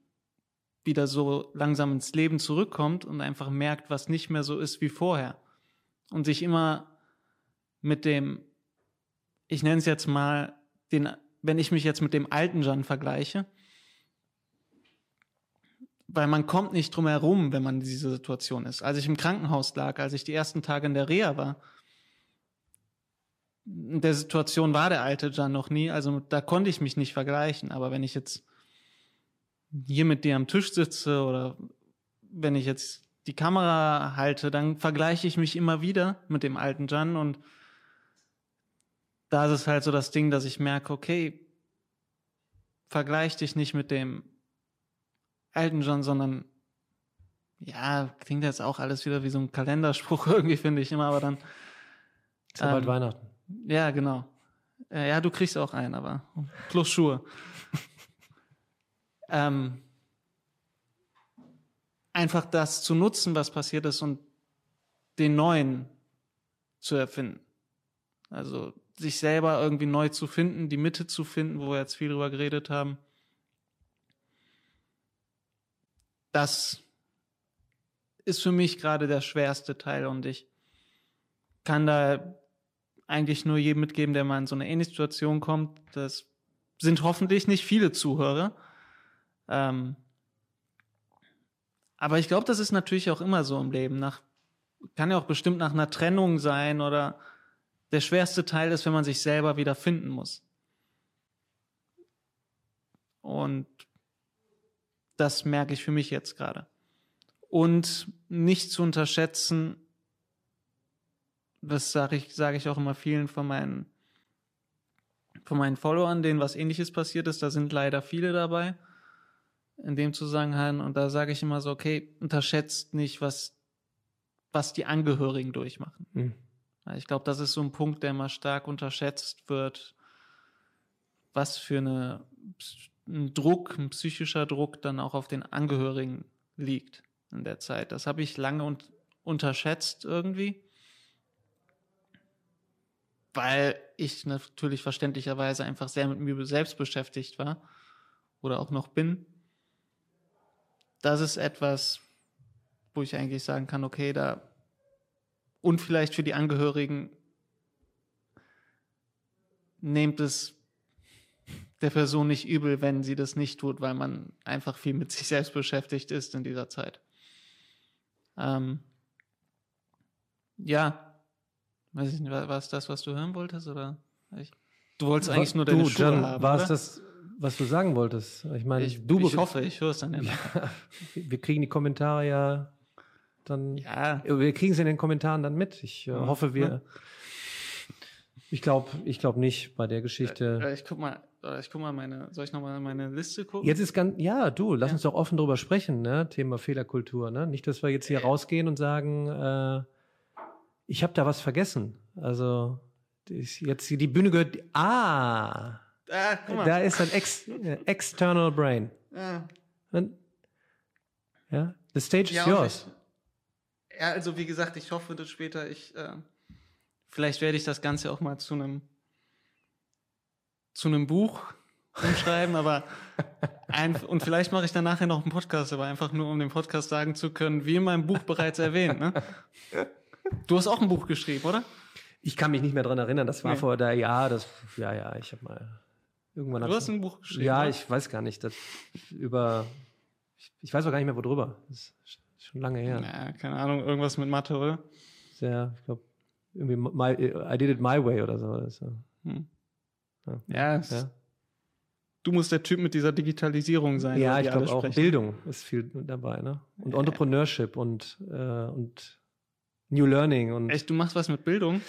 Speaker 1: wieder so langsam ins Leben zurückkommt und einfach merkt, was nicht mehr so ist wie vorher. Und sich immer mit dem, ich nenne es jetzt mal, den, wenn ich mich jetzt mit dem alten Jan vergleiche, weil man kommt nicht drum herum, wenn man in dieser Situation ist. Als ich im Krankenhaus lag, als ich die ersten Tage in der Reha war, in der Situation war der alte Jan noch nie, also da konnte ich mich nicht vergleichen. Aber wenn ich jetzt hier mit dir am Tisch sitze oder wenn ich jetzt die Kamera halte, dann vergleiche ich mich immer wieder mit dem alten Jan und da ist es halt so das Ding, dass ich merke, okay, vergleich dich nicht mit dem Elton John, sondern ja, klingt jetzt auch alles wieder wie so ein Kalenderspruch irgendwie, finde ich immer, aber dann.
Speaker 2: Ist ja bald ähm, Weihnachten.
Speaker 1: Ja, genau. Äh, ja, du kriegst auch einen, aber plus Schuhe. ähm, einfach das zu nutzen, was passiert ist und den neuen zu erfinden. Also sich selber irgendwie neu zu finden, die Mitte zu finden, wo wir jetzt viel drüber geredet haben. Das ist für mich gerade der schwerste Teil und ich kann da eigentlich nur jedem mitgeben, der mal in so eine ähnliche Situation kommt. Das sind hoffentlich nicht viele Zuhörer. Ähm, aber ich glaube, das ist natürlich auch immer so im Leben. Nach, kann ja auch bestimmt nach einer Trennung sein oder der schwerste Teil ist, wenn man sich selber wieder finden muss. Und das merke ich für mich jetzt gerade. Und nicht zu unterschätzen, das sage ich, sage ich auch immer vielen von meinen, von meinen Followern, denen was ähnliches passiert ist, da sind leider viele dabei in dem Zusammenhang. Und da sage ich immer so, okay, unterschätzt nicht, was, was die Angehörigen durchmachen. Mhm. Ich glaube, das ist so ein Punkt, der immer stark unterschätzt wird, was für eine, ein Druck, ein psychischer Druck dann auch auf den Angehörigen liegt in der Zeit. Das habe ich lange un unterschätzt irgendwie, weil ich natürlich verständlicherweise einfach sehr mit mir selbst beschäftigt war oder auch noch bin das ist etwas, wo ich eigentlich sagen kann, okay, da und vielleicht für die Angehörigen nehmt es der Person nicht übel, wenn sie das nicht tut, weil man einfach viel mit sich selbst beschäftigt ist in dieser Zeit. Ähm, ja, weiß ich nicht, war, war es das, was du hören wolltest oder? Ich, du wolltest eigentlich nur deine
Speaker 2: du,
Speaker 1: Schuhe
Speaker 2: Jan,
Speaker 1: haben,
Speaker 2: war es das, was du sagen wolltest? Ich meine,
Speaker 1: ich,
Speaker 2: du
Speaker 1: ich hoffe, ich höre es dann immer.
Speaker 2: wir kriegen die Kommentare ja dann.
Speaker 1: Ja.
Speaker 2: Wir kriegen sie in den Kommentaren dann mit. Ich äh,
Speaker 1: Ja.
Speaker 2: hoffe, wir. Ich glaube, ich glaube nicht bei der Geschichte.
Speaker 1: Äh, Ich guck mal, ich guck mal meine, soll ich nochmal meine Liste gucken?
Speaker 2: Jetzt ist ganz, ja, du, lass
Speaker 1: Ja.
Speaker 2: uns doch offen drüber sprechen, ne? Thema Fehlerkultur, ne? Nicht, dass wir jetzt hier rausgehen und sagen, äh, ich habe da was vergessen. Also ist jetzt die Bühne gehört. Ah,
Speaker 1: Ah,
Speaker 2: da ist ein ex, äh, external brain. Und, ja, the stage
Speaker 1: Ja,
Speaker 2: is yours.
Speaker 1: Ich, ja, also wie gesagt, ich hoffe, dass später ich, äh, vielleicht werde ich das Ganze auch mal zu einem zu einem Buch umschreiben, aber ein, und vielleicht mache ich dann nachher noch einen Podcast, aber einfach nur, um den Podcast sagen zu können, wie in meinem Buch bereits erwähnt. Ne? Du hast auch ein Buch geschrieben, oder?
Speaker 2: Ich kann mich nicht mehr dran erinnern. Das war
Speaker 1: Nee.
Speaker 2: vor der, ja, das, ja, ja, ich habe mal irgendwann.
Speaker 1: Du hast ein Buch geschrieben.
Speaker 2: Ja,
Speaker 1: oder?
Speaker 2: ich weiß gar nicht. Das über, ich, ich weiß auch gar nicht mehr, worüber. Das ist schon lange her.
Speaker 1: Ja, keine Ahnung, irgendwas mit Mathe, oder?
Speaker 2: Sehr, ich glaube, irgendwie my, I did it my way oder so. Das, ist so.
Speaker 1: Hm.
Speaker 2: Ja.
Speaker 1: Ja, es,
Speaker 2: Ja,
Speaker 1: du musst der Typ mit dieser Digitalisierung sein.
Speaker 2: ja ich glaube auch
Speaker 1: sprechen.
Speaker 2: Bildung ist viel dabei, ne? Und Entrepreneurship und, äh, und New Learning und.
Speaker 1: Echt, du machst was mit Bildung?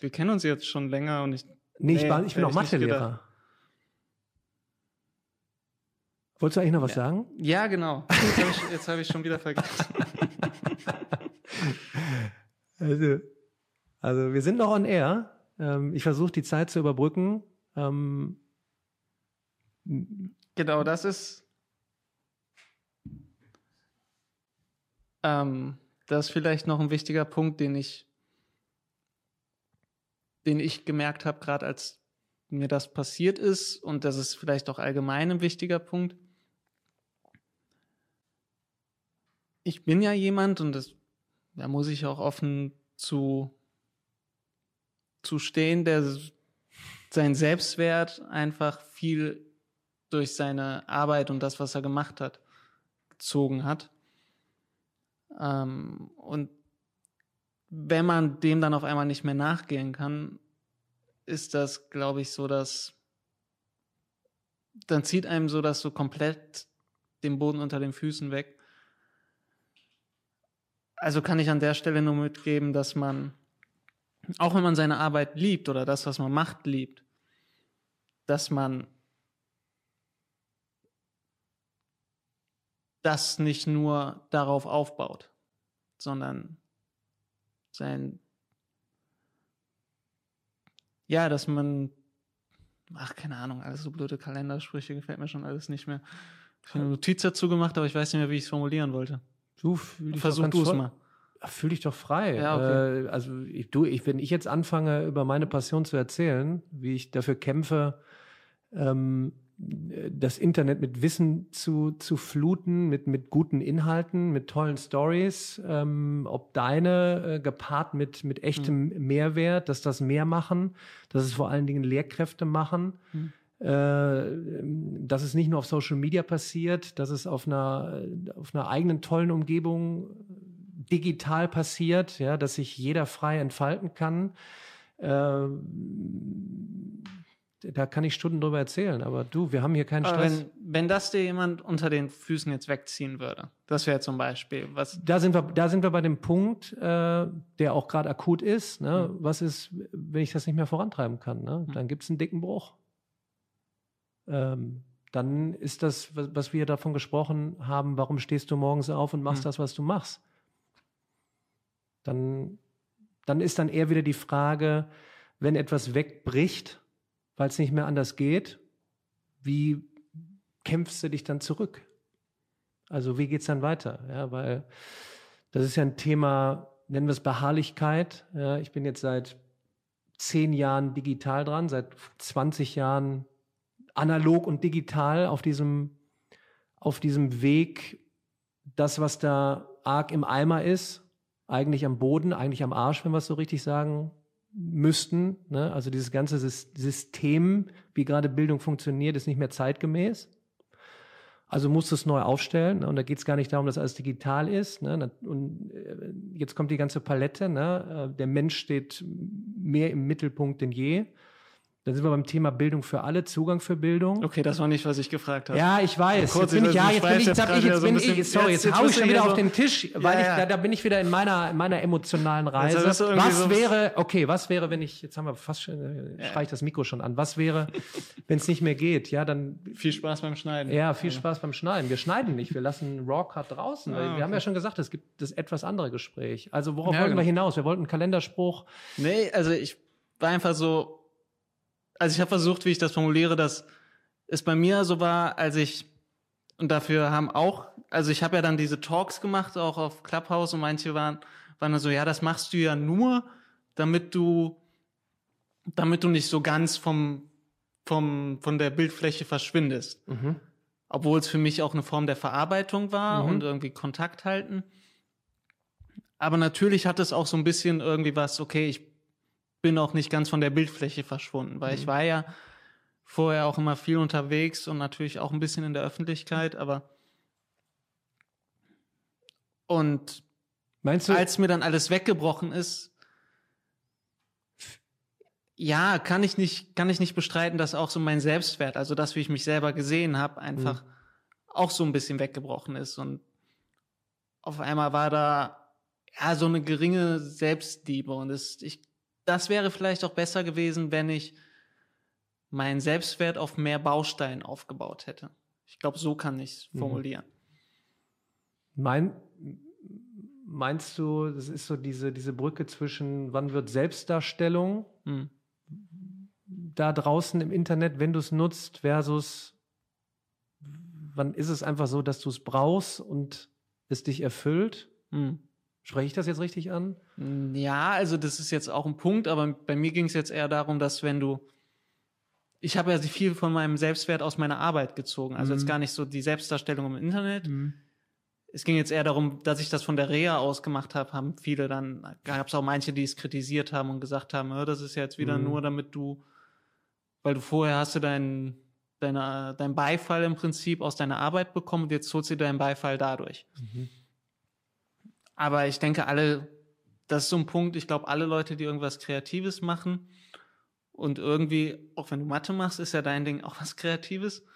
Speaker 1: Wir kennen uns jetzt schon länger und ich.
Speaker 2: Nee, ich,
Speaker 1: Nee,
Speaker 2: war, ich bin auch
Speaker 1: ich
Speaker 2: Mathelehrer. Wolltest du eigentlich noch was sagen?
Speaker 1: Ja, genau. Jetzt habe ich, jetzt hab ich schon wieder vergessen.
Speaker 2: Also, also wir sind noch on air. Ähm, ich versuche die Zeit zu überbrücken. Ähm,
Speaker 1: Genau, das ist. Ähm, das ist vielleicht noch ein wichtiger Punkt, den ich, den ich gemerkt habe, gerade als mir das passiert ist, und das ist vielleicht auch allgemein ein wichtiger Punkt. Ich bin ja jemand, und das, da muss ich auch offen zu, zu stehen, der seinen Selbstwert einfach viel durch seine Arbeit und das, was er gemacht hat, gezogen hat. Ähm, und wenn man dem dann auf einmal nicht mehr nachgehen kann, ist das, glaube ich, so, dass dann zieht einem so das so komplett den Boden unter den Füßen weg. Also kann ich an der Stelle nur mitgeben, dass man, auch wenn man seine Arbeit liebt oder das, was man macht, liebt, dass man das nicht nur darauf aufbaut, sondern sein, ja, dass man, ach, keine Ahnung, alles so blöde Kalendersprüche gefällt mir schon alles nicht mehr. Ich habe eine Notiz dazu gemacht, aber ich weiß nicht mehr, wie ich es formulieren wollte.
Speaker 2: du
Speaker 1: Versuch du es mal.
Speaker 2: Ach, Fühl dich doch frei.
Speaker 1: Ja, okay.
Speaker 2: äh, also ich, du, ich, wenn ich jetzt anfange, über meine Passion zu erzählen, wie ich dafür kämpfe, ähm, das Internet mit Wissen zu, zu fluten, mit, mit guten Inhalten, mit tollen Stories, ähm, ob deine äh, gepaart mit, mit echtem mhm. Mehrwert, dass das mehr machen, dass es vor allen Dingen Lehrkräfte machen, mhm. dass es nicht nur auf Social Media passiert, dass es auf einer, auf einer eigenen tollen Umgebung digital passiert, ja, dass sich jeder frei entfalten kann. Äh, da kann ich Stunden drüber erzählen, aber du, wir haben hier keinen Stress.
Speaker 1: Wenn, wenn, das dir jemand unter den Füßen jetzt wegziehen würde, das wäre zum Beispiel was.
Speaker 2: Da sind wir, da sind wir bei dem Punkt, äh, der auch gerade akut ist. Ne? Mhm. Was ist, wenn ich das nicht mehr vorantreiben kann? Ne? Mhm. Dann gibt es einen dicken Bruch. Ähm, dann ist das, was wir davon gesprochen haben, warum stehst du morgens auf und machst mhm. das, was du machst? Dann, dann ist dann eher wieder die Frage, wenn etwas wegbricht, weil es nicht mehr anders geht, wie kämpfst du dich dann zurück? Also wie geht es dann weiter? Ja, weil das ist ja ein Thema, nennen wir es Beharrlichkeit. Ja, ich bin jetzt seit zehn Jahren digital dran, seit 20 Jahren analog und digital auf diesem, auf diesem Weg, das, was da arg im Eimer ist, eigentlich am Boden, eigentlich am Arsch, wenn wir es so richtig sagen müssten. Ne? Also dieses ganze System, wie gerade Bildung funktioniert, ist nicht mehr zeitgemäß. Also muss es neu aufstellen. Ne? Und da geht es gar nicht darum, dass alles digital ist. Ne? Und äh, jetzt kommt die ganze Palette. Ne? Äh, der Mensch steht mehr im Mittelpunkt denn je. Dann sind wir beim Thema Bildung für alle, Zugang für Bildung.
Speaker 1: Okay, das war nicht, was ich gefragt habe.
Speaker 2: Ja, ich weiß. Kurz, jetzt bin ich, ja, jetzt bin ich, jetzt, hab ich, jetzt bin ich, sorry, jetzt, jetzt hau ich schon wieder so auf den Tisch, weil ja, ich, da, da bin ich wieder in meiner, in meiner emotionalen Reise. Was so wäre, okay, was wäre, wenn ich, jetzt haben wir fast schon, äh, streich das Mikro schon an, was wäre, wenn es nicht mehr geht? Ja, dann.
Speaker 1: Viel Spaß beim Schneiden.
Speaker 2: Ja, viel Spaß beim Schneiden. Wir schneiden nicht, wir lassen Raw Cut draußen. Ah, okay. Wir haben ja schon gesagt, es gibt das etwas andere Gespräch. Also worauf wollten genau. wir hinaus? Wir wollten einen Kalenderspruch.
Speaker 1: Nee, also ich war einfach so, also ich habe versucht, wie ich das formuliere, dass es bei mir so war, als ich und dafür haben auch, also ich habe ja dann diese Talks gemacht, auch auf Clubhouse und manche waren, waren dann so, ja, das machst du ja nur, damit du, damit du nicht so ganz vom, vom, von der Bildfläche verschwindest. Mhm. Obwohl es für mich auch eine Form der Verarbeitung war mhm. und irgendwie Kontakt halten. Aber natürlich hat es auch so ein bisschen irgendwie was, okay, ich bin auch nicht ganz von der Bildfläche verschwunden, weil mhm. ich war ja vorher auch immer viel unterwegs und natürlich auch ein bisschen in der Öffentlichkeit, aber und Meinst du? als mir dann alles weggebrochen ist, ja, kann ich nicht, kann ich nicht bestreiten, dass auch so mein Selbstwert, also das, wie ich mich selber gesehen habe, einfach mhm. auch so ein bisschen weggebrochen ist. Und auf einmal war da ja so eine geringe Selbstliebe. Und das, ich das wäre vielleicht auch besser gewesen, wenn ich meinen Selbstwert auf mehr Bausteinen aufgebaut hätte. Ich glaube, so kann ich es mhm. formulieren.
Speaker 2: Mein, meinst du, das ist so diese, diese Brücke zwischen, wann wird Selbstdarstellung mhm. da draußen im Internet, wenn du es nutzt, versus wann ist es einfach so, dass du es brauchst und es dich erfüllt? Mhm. Spreche ich das jetzt richtig an?
Speaker 1: Ja, also das ist jetzt auch ein Punkt, aber bei mir ging es jetzt eher darum, dass wenn du ich habe ja viel von meinem Selbstwert aus meiner Arbeit gezogen. Also mhm. jetzt gar nicht so die Selbstdarstellung im Internet. Mhm. Es ging jetzt eher darum, dass ich das von der Reha aus gemacht habe, haben viele dann, gab es auch manche, die es kritisiert haben und gesagt haben, das ist jetzt wieder mhm. nur, damit du, weil du vorher hast du deinen deine, dein Beifall im Prinzip aus deiner Arbeit bekommen und jetzt holst du deinen Beifall dadurch. Mhm. Aber ich denke, alle, das ist so ein Punkt, ich glaube, alle Leute, die irgendwas Kreatives machen und irgendwie, auch wenn du Mathe machst, ist ja dein Ding auch was Kreatives.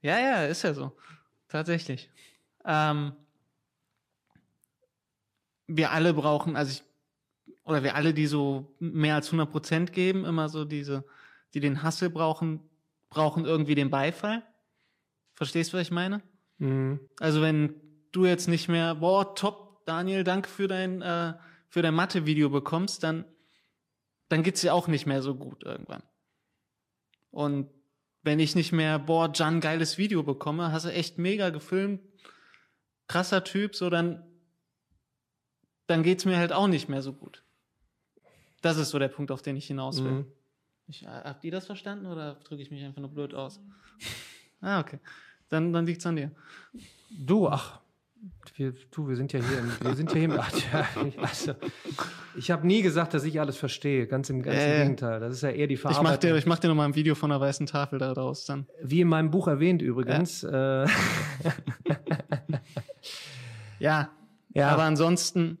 Speaker 1: Ja, ja, ist ja so. Tatsächlich. Ähm, wir alle brauchen, also ich, oder wir alle, die so mehr als 100 Prozent geben, immer so diese, die den Hassel brauchen, brauchen irgendwie den Beifall. Verstehst du, was ich meine? Mhm. Also wenn du jetzt nicht mehr, boah, top, Daniel, danke für dein, äh, für dein Mathe-Video bekommst, dann, dann geht's dir auch nicht mehr so gut irgendwann. Und wenn ich nicht mehr, boah, Jan, geiles Video bekomme, hast du echt mega gefilmt, krasser Typ, so dann, dann geht's mir halt auch nicht mehr so gut. Das ist so der Punkt, auf den ich hinaus will. Mhm. Ich, habt ihr das verstanden oder drücke ich mich einfach nur blöd aus? ah, okay. Dann, dann liegt es an dir.
Speaker 2: Du, ach, wir, du, wir sind ja hier, im, wir sind ja hier. Im, ja, also, ich habe nie gesagt, dass ich alles verstehe. Ganz im, ganz
Speaker 1: Äh.
Speaker 2: im Gegenteil. Das ist ja eher die
Speaker 1: Ich mach
Speaker 2: Verarbeitung.
Speaker 1: dir, ich mach dir nochmal ein Video von einer weißen Tafel daraus dann.
Speaker 2: Wie in meinem Buch erwähnt übrigens. Äh,
Speaker 1: Ja,
Speaker 2: ja,
Speaker 1: aber ansonsten,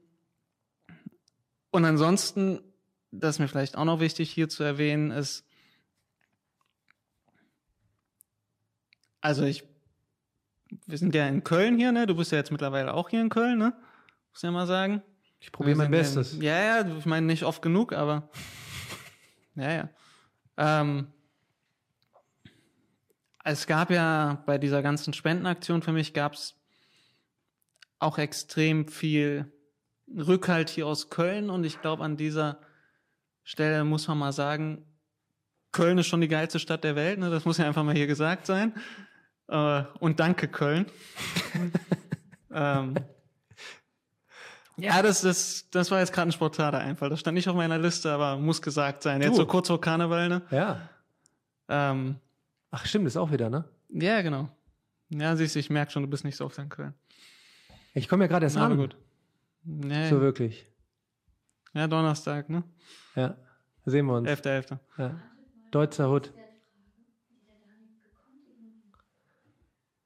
Speaker 1: und ansonsten, das ist mir vielleicht auch noch wichtig hier zu erwähnen, ist, also ich, wir sind ja in Köln hier, ne? Du bist ja jetzt mittlerweile auch hier in Köln, ne? Muss ja mal sagen.
Speaker 2: ich probiere mein Bestes.
Speaker 1: Ja, ja, ich meine nicht oft genug, aber ja, ja. Ähm, es gab ja bei dieser ganzen Spendenaktion für mich gab es auch extrem viel Rückhalt hier aus Köln und ich glaube an dieser Stelle muss man mal sagen, Köln ist schon die geilste Stadt der Welt, ne? das muss ja einfach mal hier gesagt sein. Äh, und danke Köln. ähm, ja, das, das, das war jetzt gerade ein spontaner Einfall. Das stand nicht auf meiner Liste, aber muss gesagt sein. Jetzt
Speaker 2: Du.
Speaker 1: so kurz vor Karneval, ne?
Speaker 2: Ja.
Speaker 1: Ähm,
Speaker 2: Ach, stimmt, ist auch wieder, ne?
Speaker 1: ja, genau. Ja, siehst du, ich merke schon, du bist nicht so oft in Köln.
Speaker 2: Ich komme ja gerade erst
Speaker 1: Aber
Speaker 2: an.
Speaker 1: gut. Nee.
Speaker 2: So wirklich.
Speaker 1: Ja, Donnerstag, ne?
Speaker 2: Ja. Sehen wir uns.
Speaker 1: 11.11.
Speaker 2: Ja. Deutzer Hut.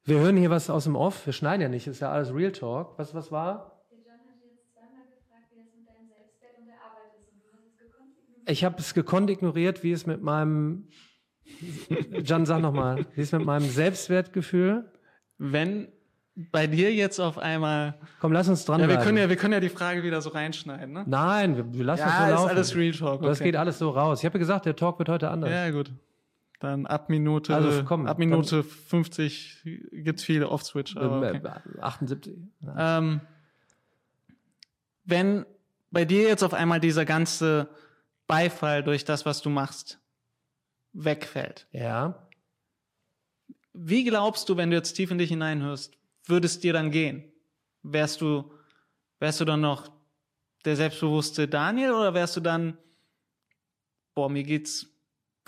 Speaker 2: Wir hören hier was aus dem Off. Wir schneiden ja nicht. Ist ja alles Real Talk. Was, was war?
Speaker 4: Der John hat jetzt zweimal gefragt, wie das mit deinem Selbstwert und der Arbeit ist. Und du hast es gekonnt ignoriert.
Speaker 2: Ich habe es gekonnt ignoriert, wie es mit meinem. Jan, sag nochmal. Wie es mit meinem Selbstwertgefühl.
Speaker 1: Wenn bei dir jetzt auf einmal.
Speaker 2: Komm, lass uns dran
Speaker 1: Ja, wir können ja, wir können ja die Frage wieder so reinschneiden, ne?
Speaker 2: Nein, wir, wir lassen
Speaker 1: Ja,
Speaker 2: es so
Speaker 1: ist
Speaker 2: laufen.
Speaker 1: alles Real Talk.
Speaker 2: Das
Speaker 1: okay.
Speaker 2: geht alles so raus. Ich habe ja gesagt, der Talk wird heute anders.
Speaker 1: Ja, gut. Dann ab Minute,
Speaker 2: Also, komm,
Speaker 1: ab Minute 50 gibt's viele Off-Switch. okay.
Speaker 2: äh, 78. Ja.
Speaker 1: Ähm, wenn bei dir jetzt auf einmal dieser ganze Beifall durch das, was du machst, wegfällt,
Speaker 2: ja.
Speaker 1: wie glaubst du, wenn du jetzt tief in dich hineinhörst, würde es dir dann gehen? Wärst du, wärst du dann noch der selbstbewusste Daniel oder wärst du dann, boah, mir geht's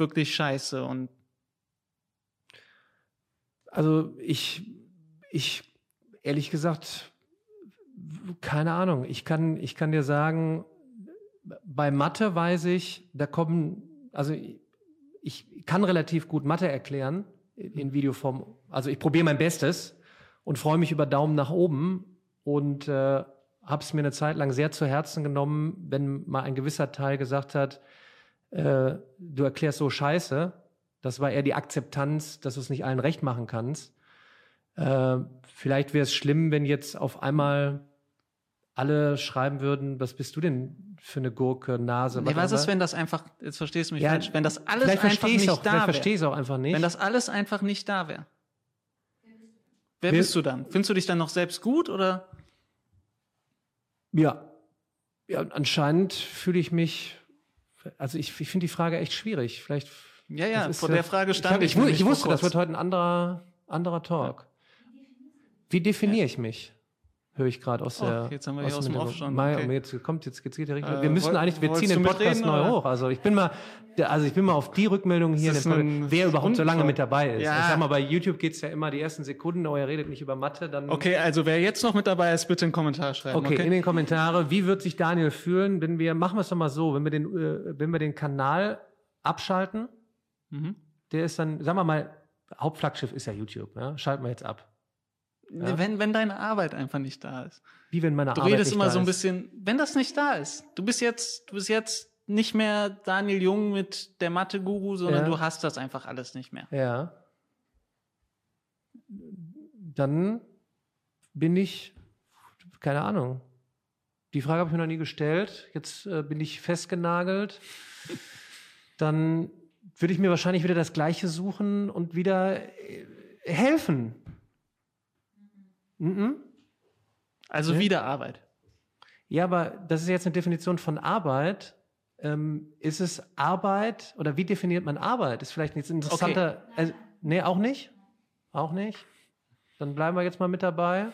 Speaker 1: wirklich scheiße und
Speaker 2: Also ich, ich, ehrlich gesagt, keine Ahnung. Ich kann, ich kann dir sagen, bei Mathe weiß ich, da kommen, also ich kann relativ gut Mathe erklären in Videoform. Also ich probiere mein Bestes und freue mich über Daumen nach oben und äh, habe es mir eine Zeit lang sehr zu Herzen genommen, wenn mal ein gewisser Teil gesagt hat, äh, du erklärst so Scheiße. Das war eher die Akzeptanz, dass du es nicht allen recht machen kannst. Äh, vielleicht wäre es schlimm, wenn jetzt auf einmal alle schreiben würden, was bist du denn für eine Gurke, Nase?
Speaker 1: nee, was ist, wenn das einfach, jetzt verstehst du mich
Speaker 2: Ja,
Speaker 1: falsch, wenn das alles einfach nicht
Speaker 2: auch,
Speaker 1: da wäre.
Speaker 2: verstehe ich es auch einfach nicht.
Speaker 1: Wenn das alles einfach nicht da wäre. Wer
Speaker 2: Wer-
Speaker 1: bist du dann? Findest du dich dann noch selbst gut oder?
Speaker 2: ja. ja, anscheinend fühle ich mich, also ich, ich finde die Frage echt schwierig. Vielleicht
Speaker 1: Ja, ja, vor
Speaker 2: ja-
Speaker 1: der Frage
Speaker 2: ich,
Speaker 1: stand ich.
Speaker 2: ich, ich
Speaker 1: vor
Speaker 2: wusste, das wird heute ein anderer, anderer Talk. Wie definiere ich mich? Höre ich gerade aus
Speaker 1: Oh,
Speaker 2: der.
Speaker 1: jetzt haben wir hier aus dem schon,
Speaker 2: Mai,
Speaker 1: okay.
Speaker 2: Jetzt kommt jetzt, jetzt geht der richtig.
Speaker 1: Äh,
Speaker 2: wir müssen eigentlich, wir ziehen den Podcast
Speaker 1: mitreden,
Speaker 2: neu
Speaker 1: oder?
Speaker 2: hoch. Also ich bin mal, also ich bin mal auf die Rückmeldung hier, Podcast, wer überhaupt so lange mit dabei ist.
Speaker 1: Ja.
Speaker 2: Ich sag mal, bei YouTube geht's ja immer die ersten Sekunden, oh, ihr redet nicht über Mathe, dann.
Speaker 1: Okay, also wer jetzt noch mit dabei ist, bitte einen Kommentar schreiben.
Speaker 2: Okay,
Speaker 1: Okay,
Speaker 2: in den Kommentare, wie wird sich Daniel fühlen, wenn wir, machen wir es doch mal so, wenn wir den, äh, wenn wir den Kanal abschalten,
Speaker 1: Mhm.
Speaker 2: der ist dann, sagen wir mal, Hauptflaggschiff ist ja YouTube, ja? Schalten wir jetzt ab. Ja.
Speaker 1: Wenn, wenn deine Arbeit einfach nicht da ist.
Speaker 2: Wie wenn meine
Speaker 1: Du
Speaker 2: Arbeit
Speaker 1: redest
Speaker 2: nicht
Speaker 1: immer
Speaker 2: da
Speaker 1: so ein
Speaker 2: ist.
Speaker 1: bisschen, wenn das nicht da ist. Du bist jetzt, du bist jetzt nicht mehr Daniel Jung mit der Mathe-Guru, sondern
Speaker 2: Ja.
Speaker 1: du hast das einfach alles nicht mehr.
Speaker 2: Ja. Dann bin ich, keine Ahnung. Die Frage habe ich mir noch nie gestellt. Jetzt äh, bin ich festgenagelt. Dann würde ich mir wahrscheinlich wieder das Gleiche suchen und wieder äh, helfen. Mhm.
Speaker 1: Also
Speaker 2: Ja.
Speaker 1: wieder Arbeit.
Speaker 2: Ja, aber das ist jetzt eine Definition von Arbeit. Ähm, ist es Arbeit oder wie definiert man Arbeit? Ist vielleicht ein interessanter. Also, nee, auch nicht? Auch nicht? Dann bleiben wir jetzt mal mit dabei.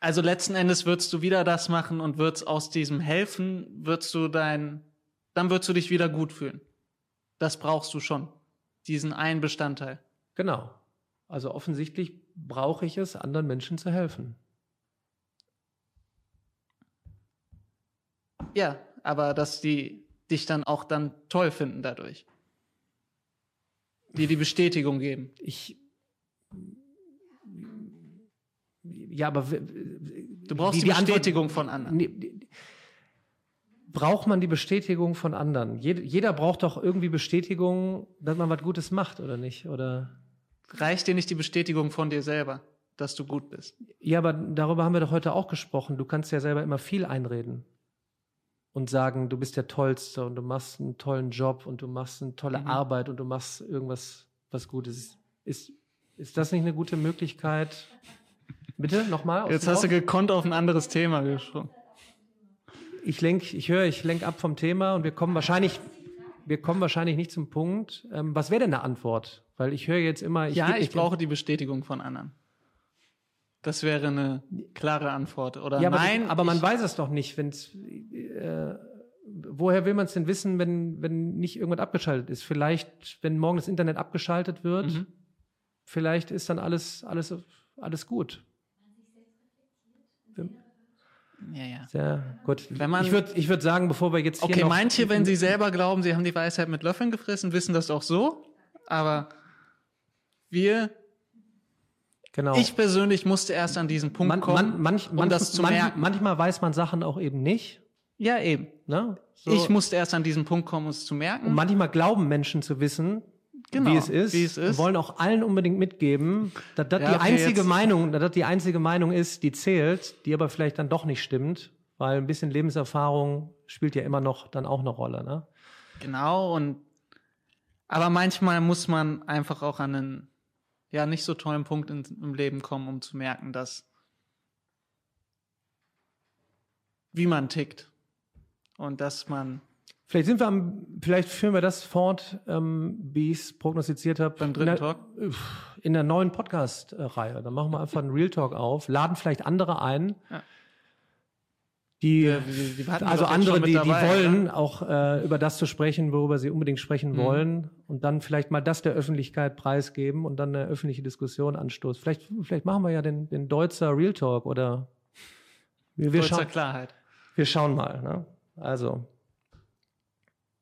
Speaker 1: Also letzten Endes würdest du wieder das machen und würdest aus diesem Helfen, würdest du dein, dann würdest du dich wieder gut fühlen. Das brauchst du schon. Diesen einen Bestandteil.
Speaker 2: Genau. Also offensichtlich brauche ich es, anderen Menschen zu helfen.
Speaker 1: Ja, aber dass die dich dann auch dann toll finden dadurch. Die die Bestätigung geben.
Speaker 2: Ich. Ja, aber.
Speaker 1: Du brauchst die, die Bestätigung Antwort, von anderen. Nee,
Speaker 2: braucht man die Bestätigung von anderen? Jeder, jeder braucht doch irgendwie Bestätigung, dass man was Gutes macht, oder nicht? Oder?
Speaker 1: Reicht dir nicht die Bestätigung von dir selber, dass du gut bist?
Speaker 2: Ja, aber darüber haben wir doch heute auch gesprochen. Du kannst ja selber immer viel einreden und sagen, du bist der Tollste und du machst einen tollen Job und du machst eine tolle mhm. Arbeit und du machst irgendwas, was Gutes. Ist, ist das nicht eine gute Möglichkeit? Bitte, nochmal?
Speaker 1: Jetzt hast du gekonnt auf ein anderes Thema gesprochen.
Speaker 2: Ich lenk, ich höre, ich lenk ab vom Thema und wir kommen wahrscheinlich, wir kommen wahrscheinlich nicht zum Punkt. Ähm, was wäre denn eine Antwort? Weil ich höre jetzt immer,
Speaker 1: ich ja, ich brauche die Bestätigung von anderen. Das wäre eine klare Antwort. Oder
Speaker 2: ja,
Speaker 1: nein.
Speaker 2: Aber, aber man weiß es doch nicht, wenn äh, woher will man es denn wissen, wenn, wenn nicht irgendwas abgeschaltet ist? Vielleicht, wenn morgen das Internet abgeschaltet wird, mhm. vielleicht ist dann alles, alles, alles gut.
Speaker 1: Ja, ja.
Speaker 2: Sehr gut. Wenn man, ich würde ich würd sagen, bevor wir jetzt
Speaker 1: hier Okay, manche, wenn sie selber glauben, sie haben die Weisheit mit Löffeln gefressen, wissen das auch so. Aber wir Genau. Ich persönlich musste erst an diesen Punkt man, kommen,
Speaker 2: man, manch, um manch, das zu merken. Manchmal weiß man Sachen auch eben nicht.
Speaker 1: Ja, eben. Ne? So. Ich musste erst an diesen Punkt kommen, um es zu merken.
Speaker 2: Und manchmal glauben Menschen zu wissen, genau, wie, es ist, wie es ist. Und wollen auch allen unbedingt mitgeben, dass das ja, die einzige Meinung, dass das die einzige Meinung ist, die zählt, die aber vielleicht dann doch nicht stimmt, weil ein bisschen Lebenserfahrung spielt ja immer noch dann auch eine Rolle. Ne?
Speaker 1: Genau und aber manchmal muss man einfach auch an einen ja nicht so tollen Punkt in, im Leben kommen, um zu merken, dass wie man tickt und dass man
Speaker 2: Vielleicht sind wir am, vielleicht führen wir das fort, ähm, wie ich es prognostiziert habe.
Speaker 1: Beim dritten in der, Talk?
Speaker 2: In der neuen Podcast-Reihe. Dann machen wir einfach einen Real Talk auf, laden vielleicht andere ein. Ja die, ja, die, die also andere, die, dabei, die wollen ja? auch äh, über das zu sprechen, worüber sie unbedingt sprechen mhm. wollen und dann vielleicht mal das der Öffentlichkeit preisgeben und dann eine öffentliche Diskussion anstoßen. Vielleicht, vielleicht machen wir ja den, den Deutzer Real Talk oder
Speaker 1: wir, wir Deutzer Klarheit.
Speaker 2: Wir schauen mal. Ne? Also.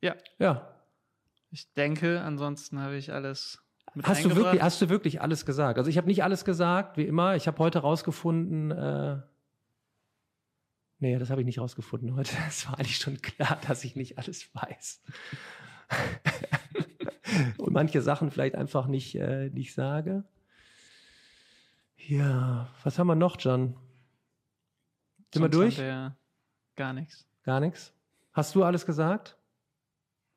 Speaker 1: Ja.
Speaker 2: Ja.
Speaker 1: Ich denke, ansonsten habe ich alles
Speaker 2: hast du wirklich Hast du wirklich alles gesagt? Also ich habe nicht alles gesagt, wie immer. Ich habe heute rausgefunden, äh, Nee, das habe ich nicht rausgefunden heute. Es war eigentlich schon klar, dass ich nicht alles weiß. Und manche Sachen vielleicht einfach nicht, äh, nicht sage. Ja, was haben wir noch, John? Sind wir durch?
Speaker 1: Wir gar nichts.
Speaker 2: Gar nichts? Hast du alles gesagt?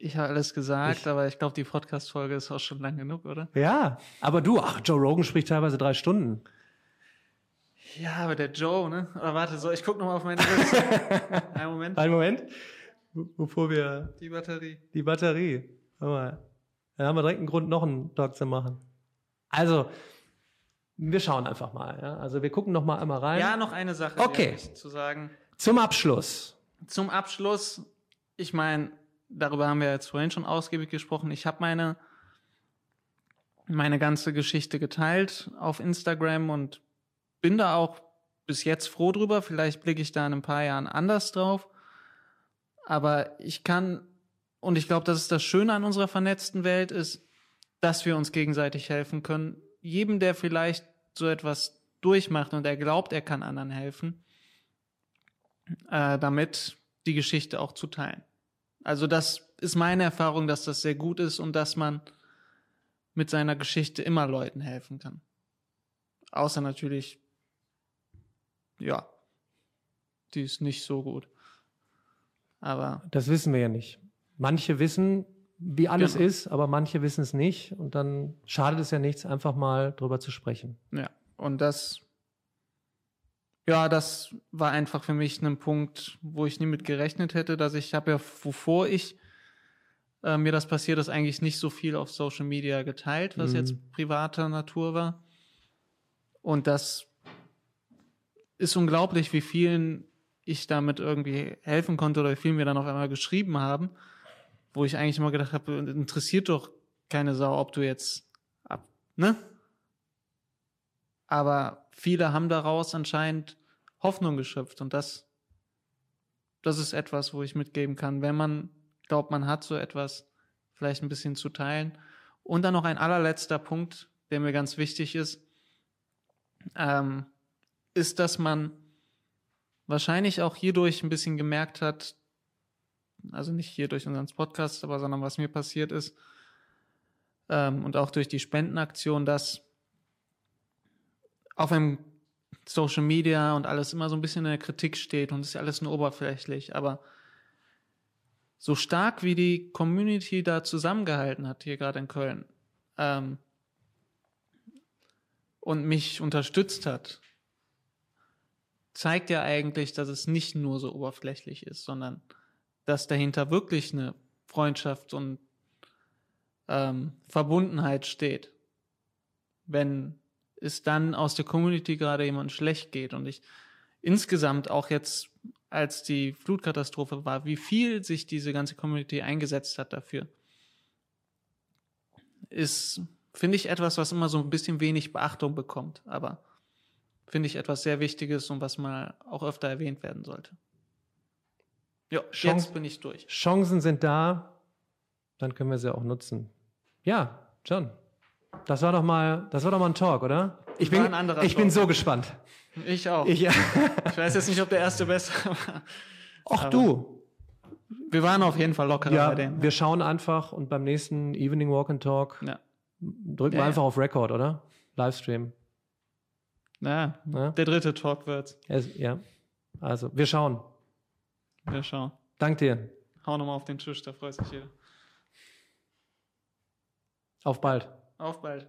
Speaker 1: Ich habe alles gesagt, ich. aber ich glaube, die Podcast-Folge ist auch schon lang genug, oder?
Speaker 2: Ja, aber du, ach, Joe Rogan spricht teilweise drei Stunden.
Speaker 1: Ja, aber der Joe, ne? Oder warte, so, ich guck noch mal auf meine Liste.
Speaker 2: Einen Moment. Einen Moment. Bevor wir.
Speaker 1: Die Batterie.
Speaker 2: Die Batterie. Hör mal. Dann haben wir direkt einen Grund, noch einen Talk zu machen. Also, wir schauen einfach mal. Ja? Also, wir gucken noch mal einmal rein.
Speaker 1: Ja, noch eine Sache
Speaker 2: okay.
Speaker 1: zu sagen.
Speaker 2: Zum Abschluss.
Speaker 1: Zum Abschluss, ich meine, darüber haben wir jetzt vorhin schon ausgiebig gesprochen. Ich habe meine meine ganze Geschichte geteilt auf Instagram und bin da auch bis jetzt froh drüber. Vielleicht blicke ich da in ein paar Jahren anders drauf. Aber ich kann, und ich glaube, das ist das Schöne an unserer vernetzten Welt, ist, dass wir uns gegenseitig helfen können. Jedem, der vielleicht so etwas durchmacht und er glaubt, er kann anderen helfen, äh, damit die Geschichte auch zu teilen. Also das ist meine Erfahrung, dass das sehr gut ist und dass man mit seiner Geschichte immer Leuten helfen kann. Außer natürlich ja, die ist nicht so gut. Aber.
Speaker 2: Das wissen wir ja nicht. Manche wissen, wie alles genau. ist, aber manche wissen es nicht. Und dann schadet es ja nichts, einfach mal drüber zu sprechen.
Speaker 1: Ja, und das, ja, das war einfach für mich ein Punkt, wo ich nie mit gerechnet hätte, dass ich habe ja, wovor ich äh, mir das passiert ist, eigentlich nicht so viel auf Social Media geteilt, was mhm. jetzt privater Natur war. Und das ist unglaublich, wie vielen ich damit irgendwie helfen konnte oder wie vielen mir dann auf einmal geschrieben haben. wo ich eigentlich immer gedacht habe, interessiert doch keine Sau, ob du jetzt ab, ne? Aber viele haben daraus anscheinend Hoffnung geschöpft. Und das, das ist etwas, wo ich mitgeben kann, wenn man glaubt, man hat so etwas, vielleicht ein bisschen zu teilen. Und dann noch ein allerletzter Punkt, der mir ganz wichtig ist, ähm, ist, dass man wahrscheinlich auch hierdurch ein bisschen gemerkt hat, also nicht hier durch unseren Podcast, aber sondern was mir passiert ist ähm, und auch durch die Spendenaktion, dass auf einem Social Media und alles immer so ein bisschen in der Kritik steht und ist ja alles nur oberflächlich, aber so stark wie die Community da zusammengehalten hat, hier gerade in Köln, ähm, und mich unterstützt hat, zeigt ja eigentlich, dass es nicht nur so oberflächlich ist, sondern dass dahinter wirklich eine Freundschaft und ähm, Verbundenheit steht. Wenn es dann aus der Community gerade jemand schlecht geht und ich insgesamt auch jetzt, als die Flutkatastrophe war, wie viel sich diese ganze Community eingesetzt hat dafür, ist, finde ich, etwas, was immer so ein bisschen wenig Beachtung bekommt, aber finde ich etwas sehr Wichtiges und was mal auch öfter erwähnt werden sollte. Ja, jetzt bin ich durch.
Speaker 2: Chancen sind da, dann können wir sie auch nutzen. Ja, John. Das war doch mal, das war doch mal ein Talk, oder? Ich bin, ich bin so gespannt.
Speaker 1: Ich auch. Ich, ja. ich weiß jetzt nicht, ob der erste besser war.
Speaker 2: Ach du.
Speaker 1: Wir waren auf jeden Fall lockerer
Speaker 2: ja, bei denen. Wir schauen einfach und beim nächsten Evening Walk and Talk ja. drücken ja, wir einfach auf Record, oder? Livestream.
Speaker 1: Ja, ja, der dritte Talk wird's.
Speaker 2: Ja. Also, wir schauen.
Speaker 1: Wir schauen.
Speaker 2: Dank dir.
Speaker 1: Hau nochmal auf den Tisch, da freut sich jeder.
Speaker 2: Auf bald.
Speaker 1: Auf bald.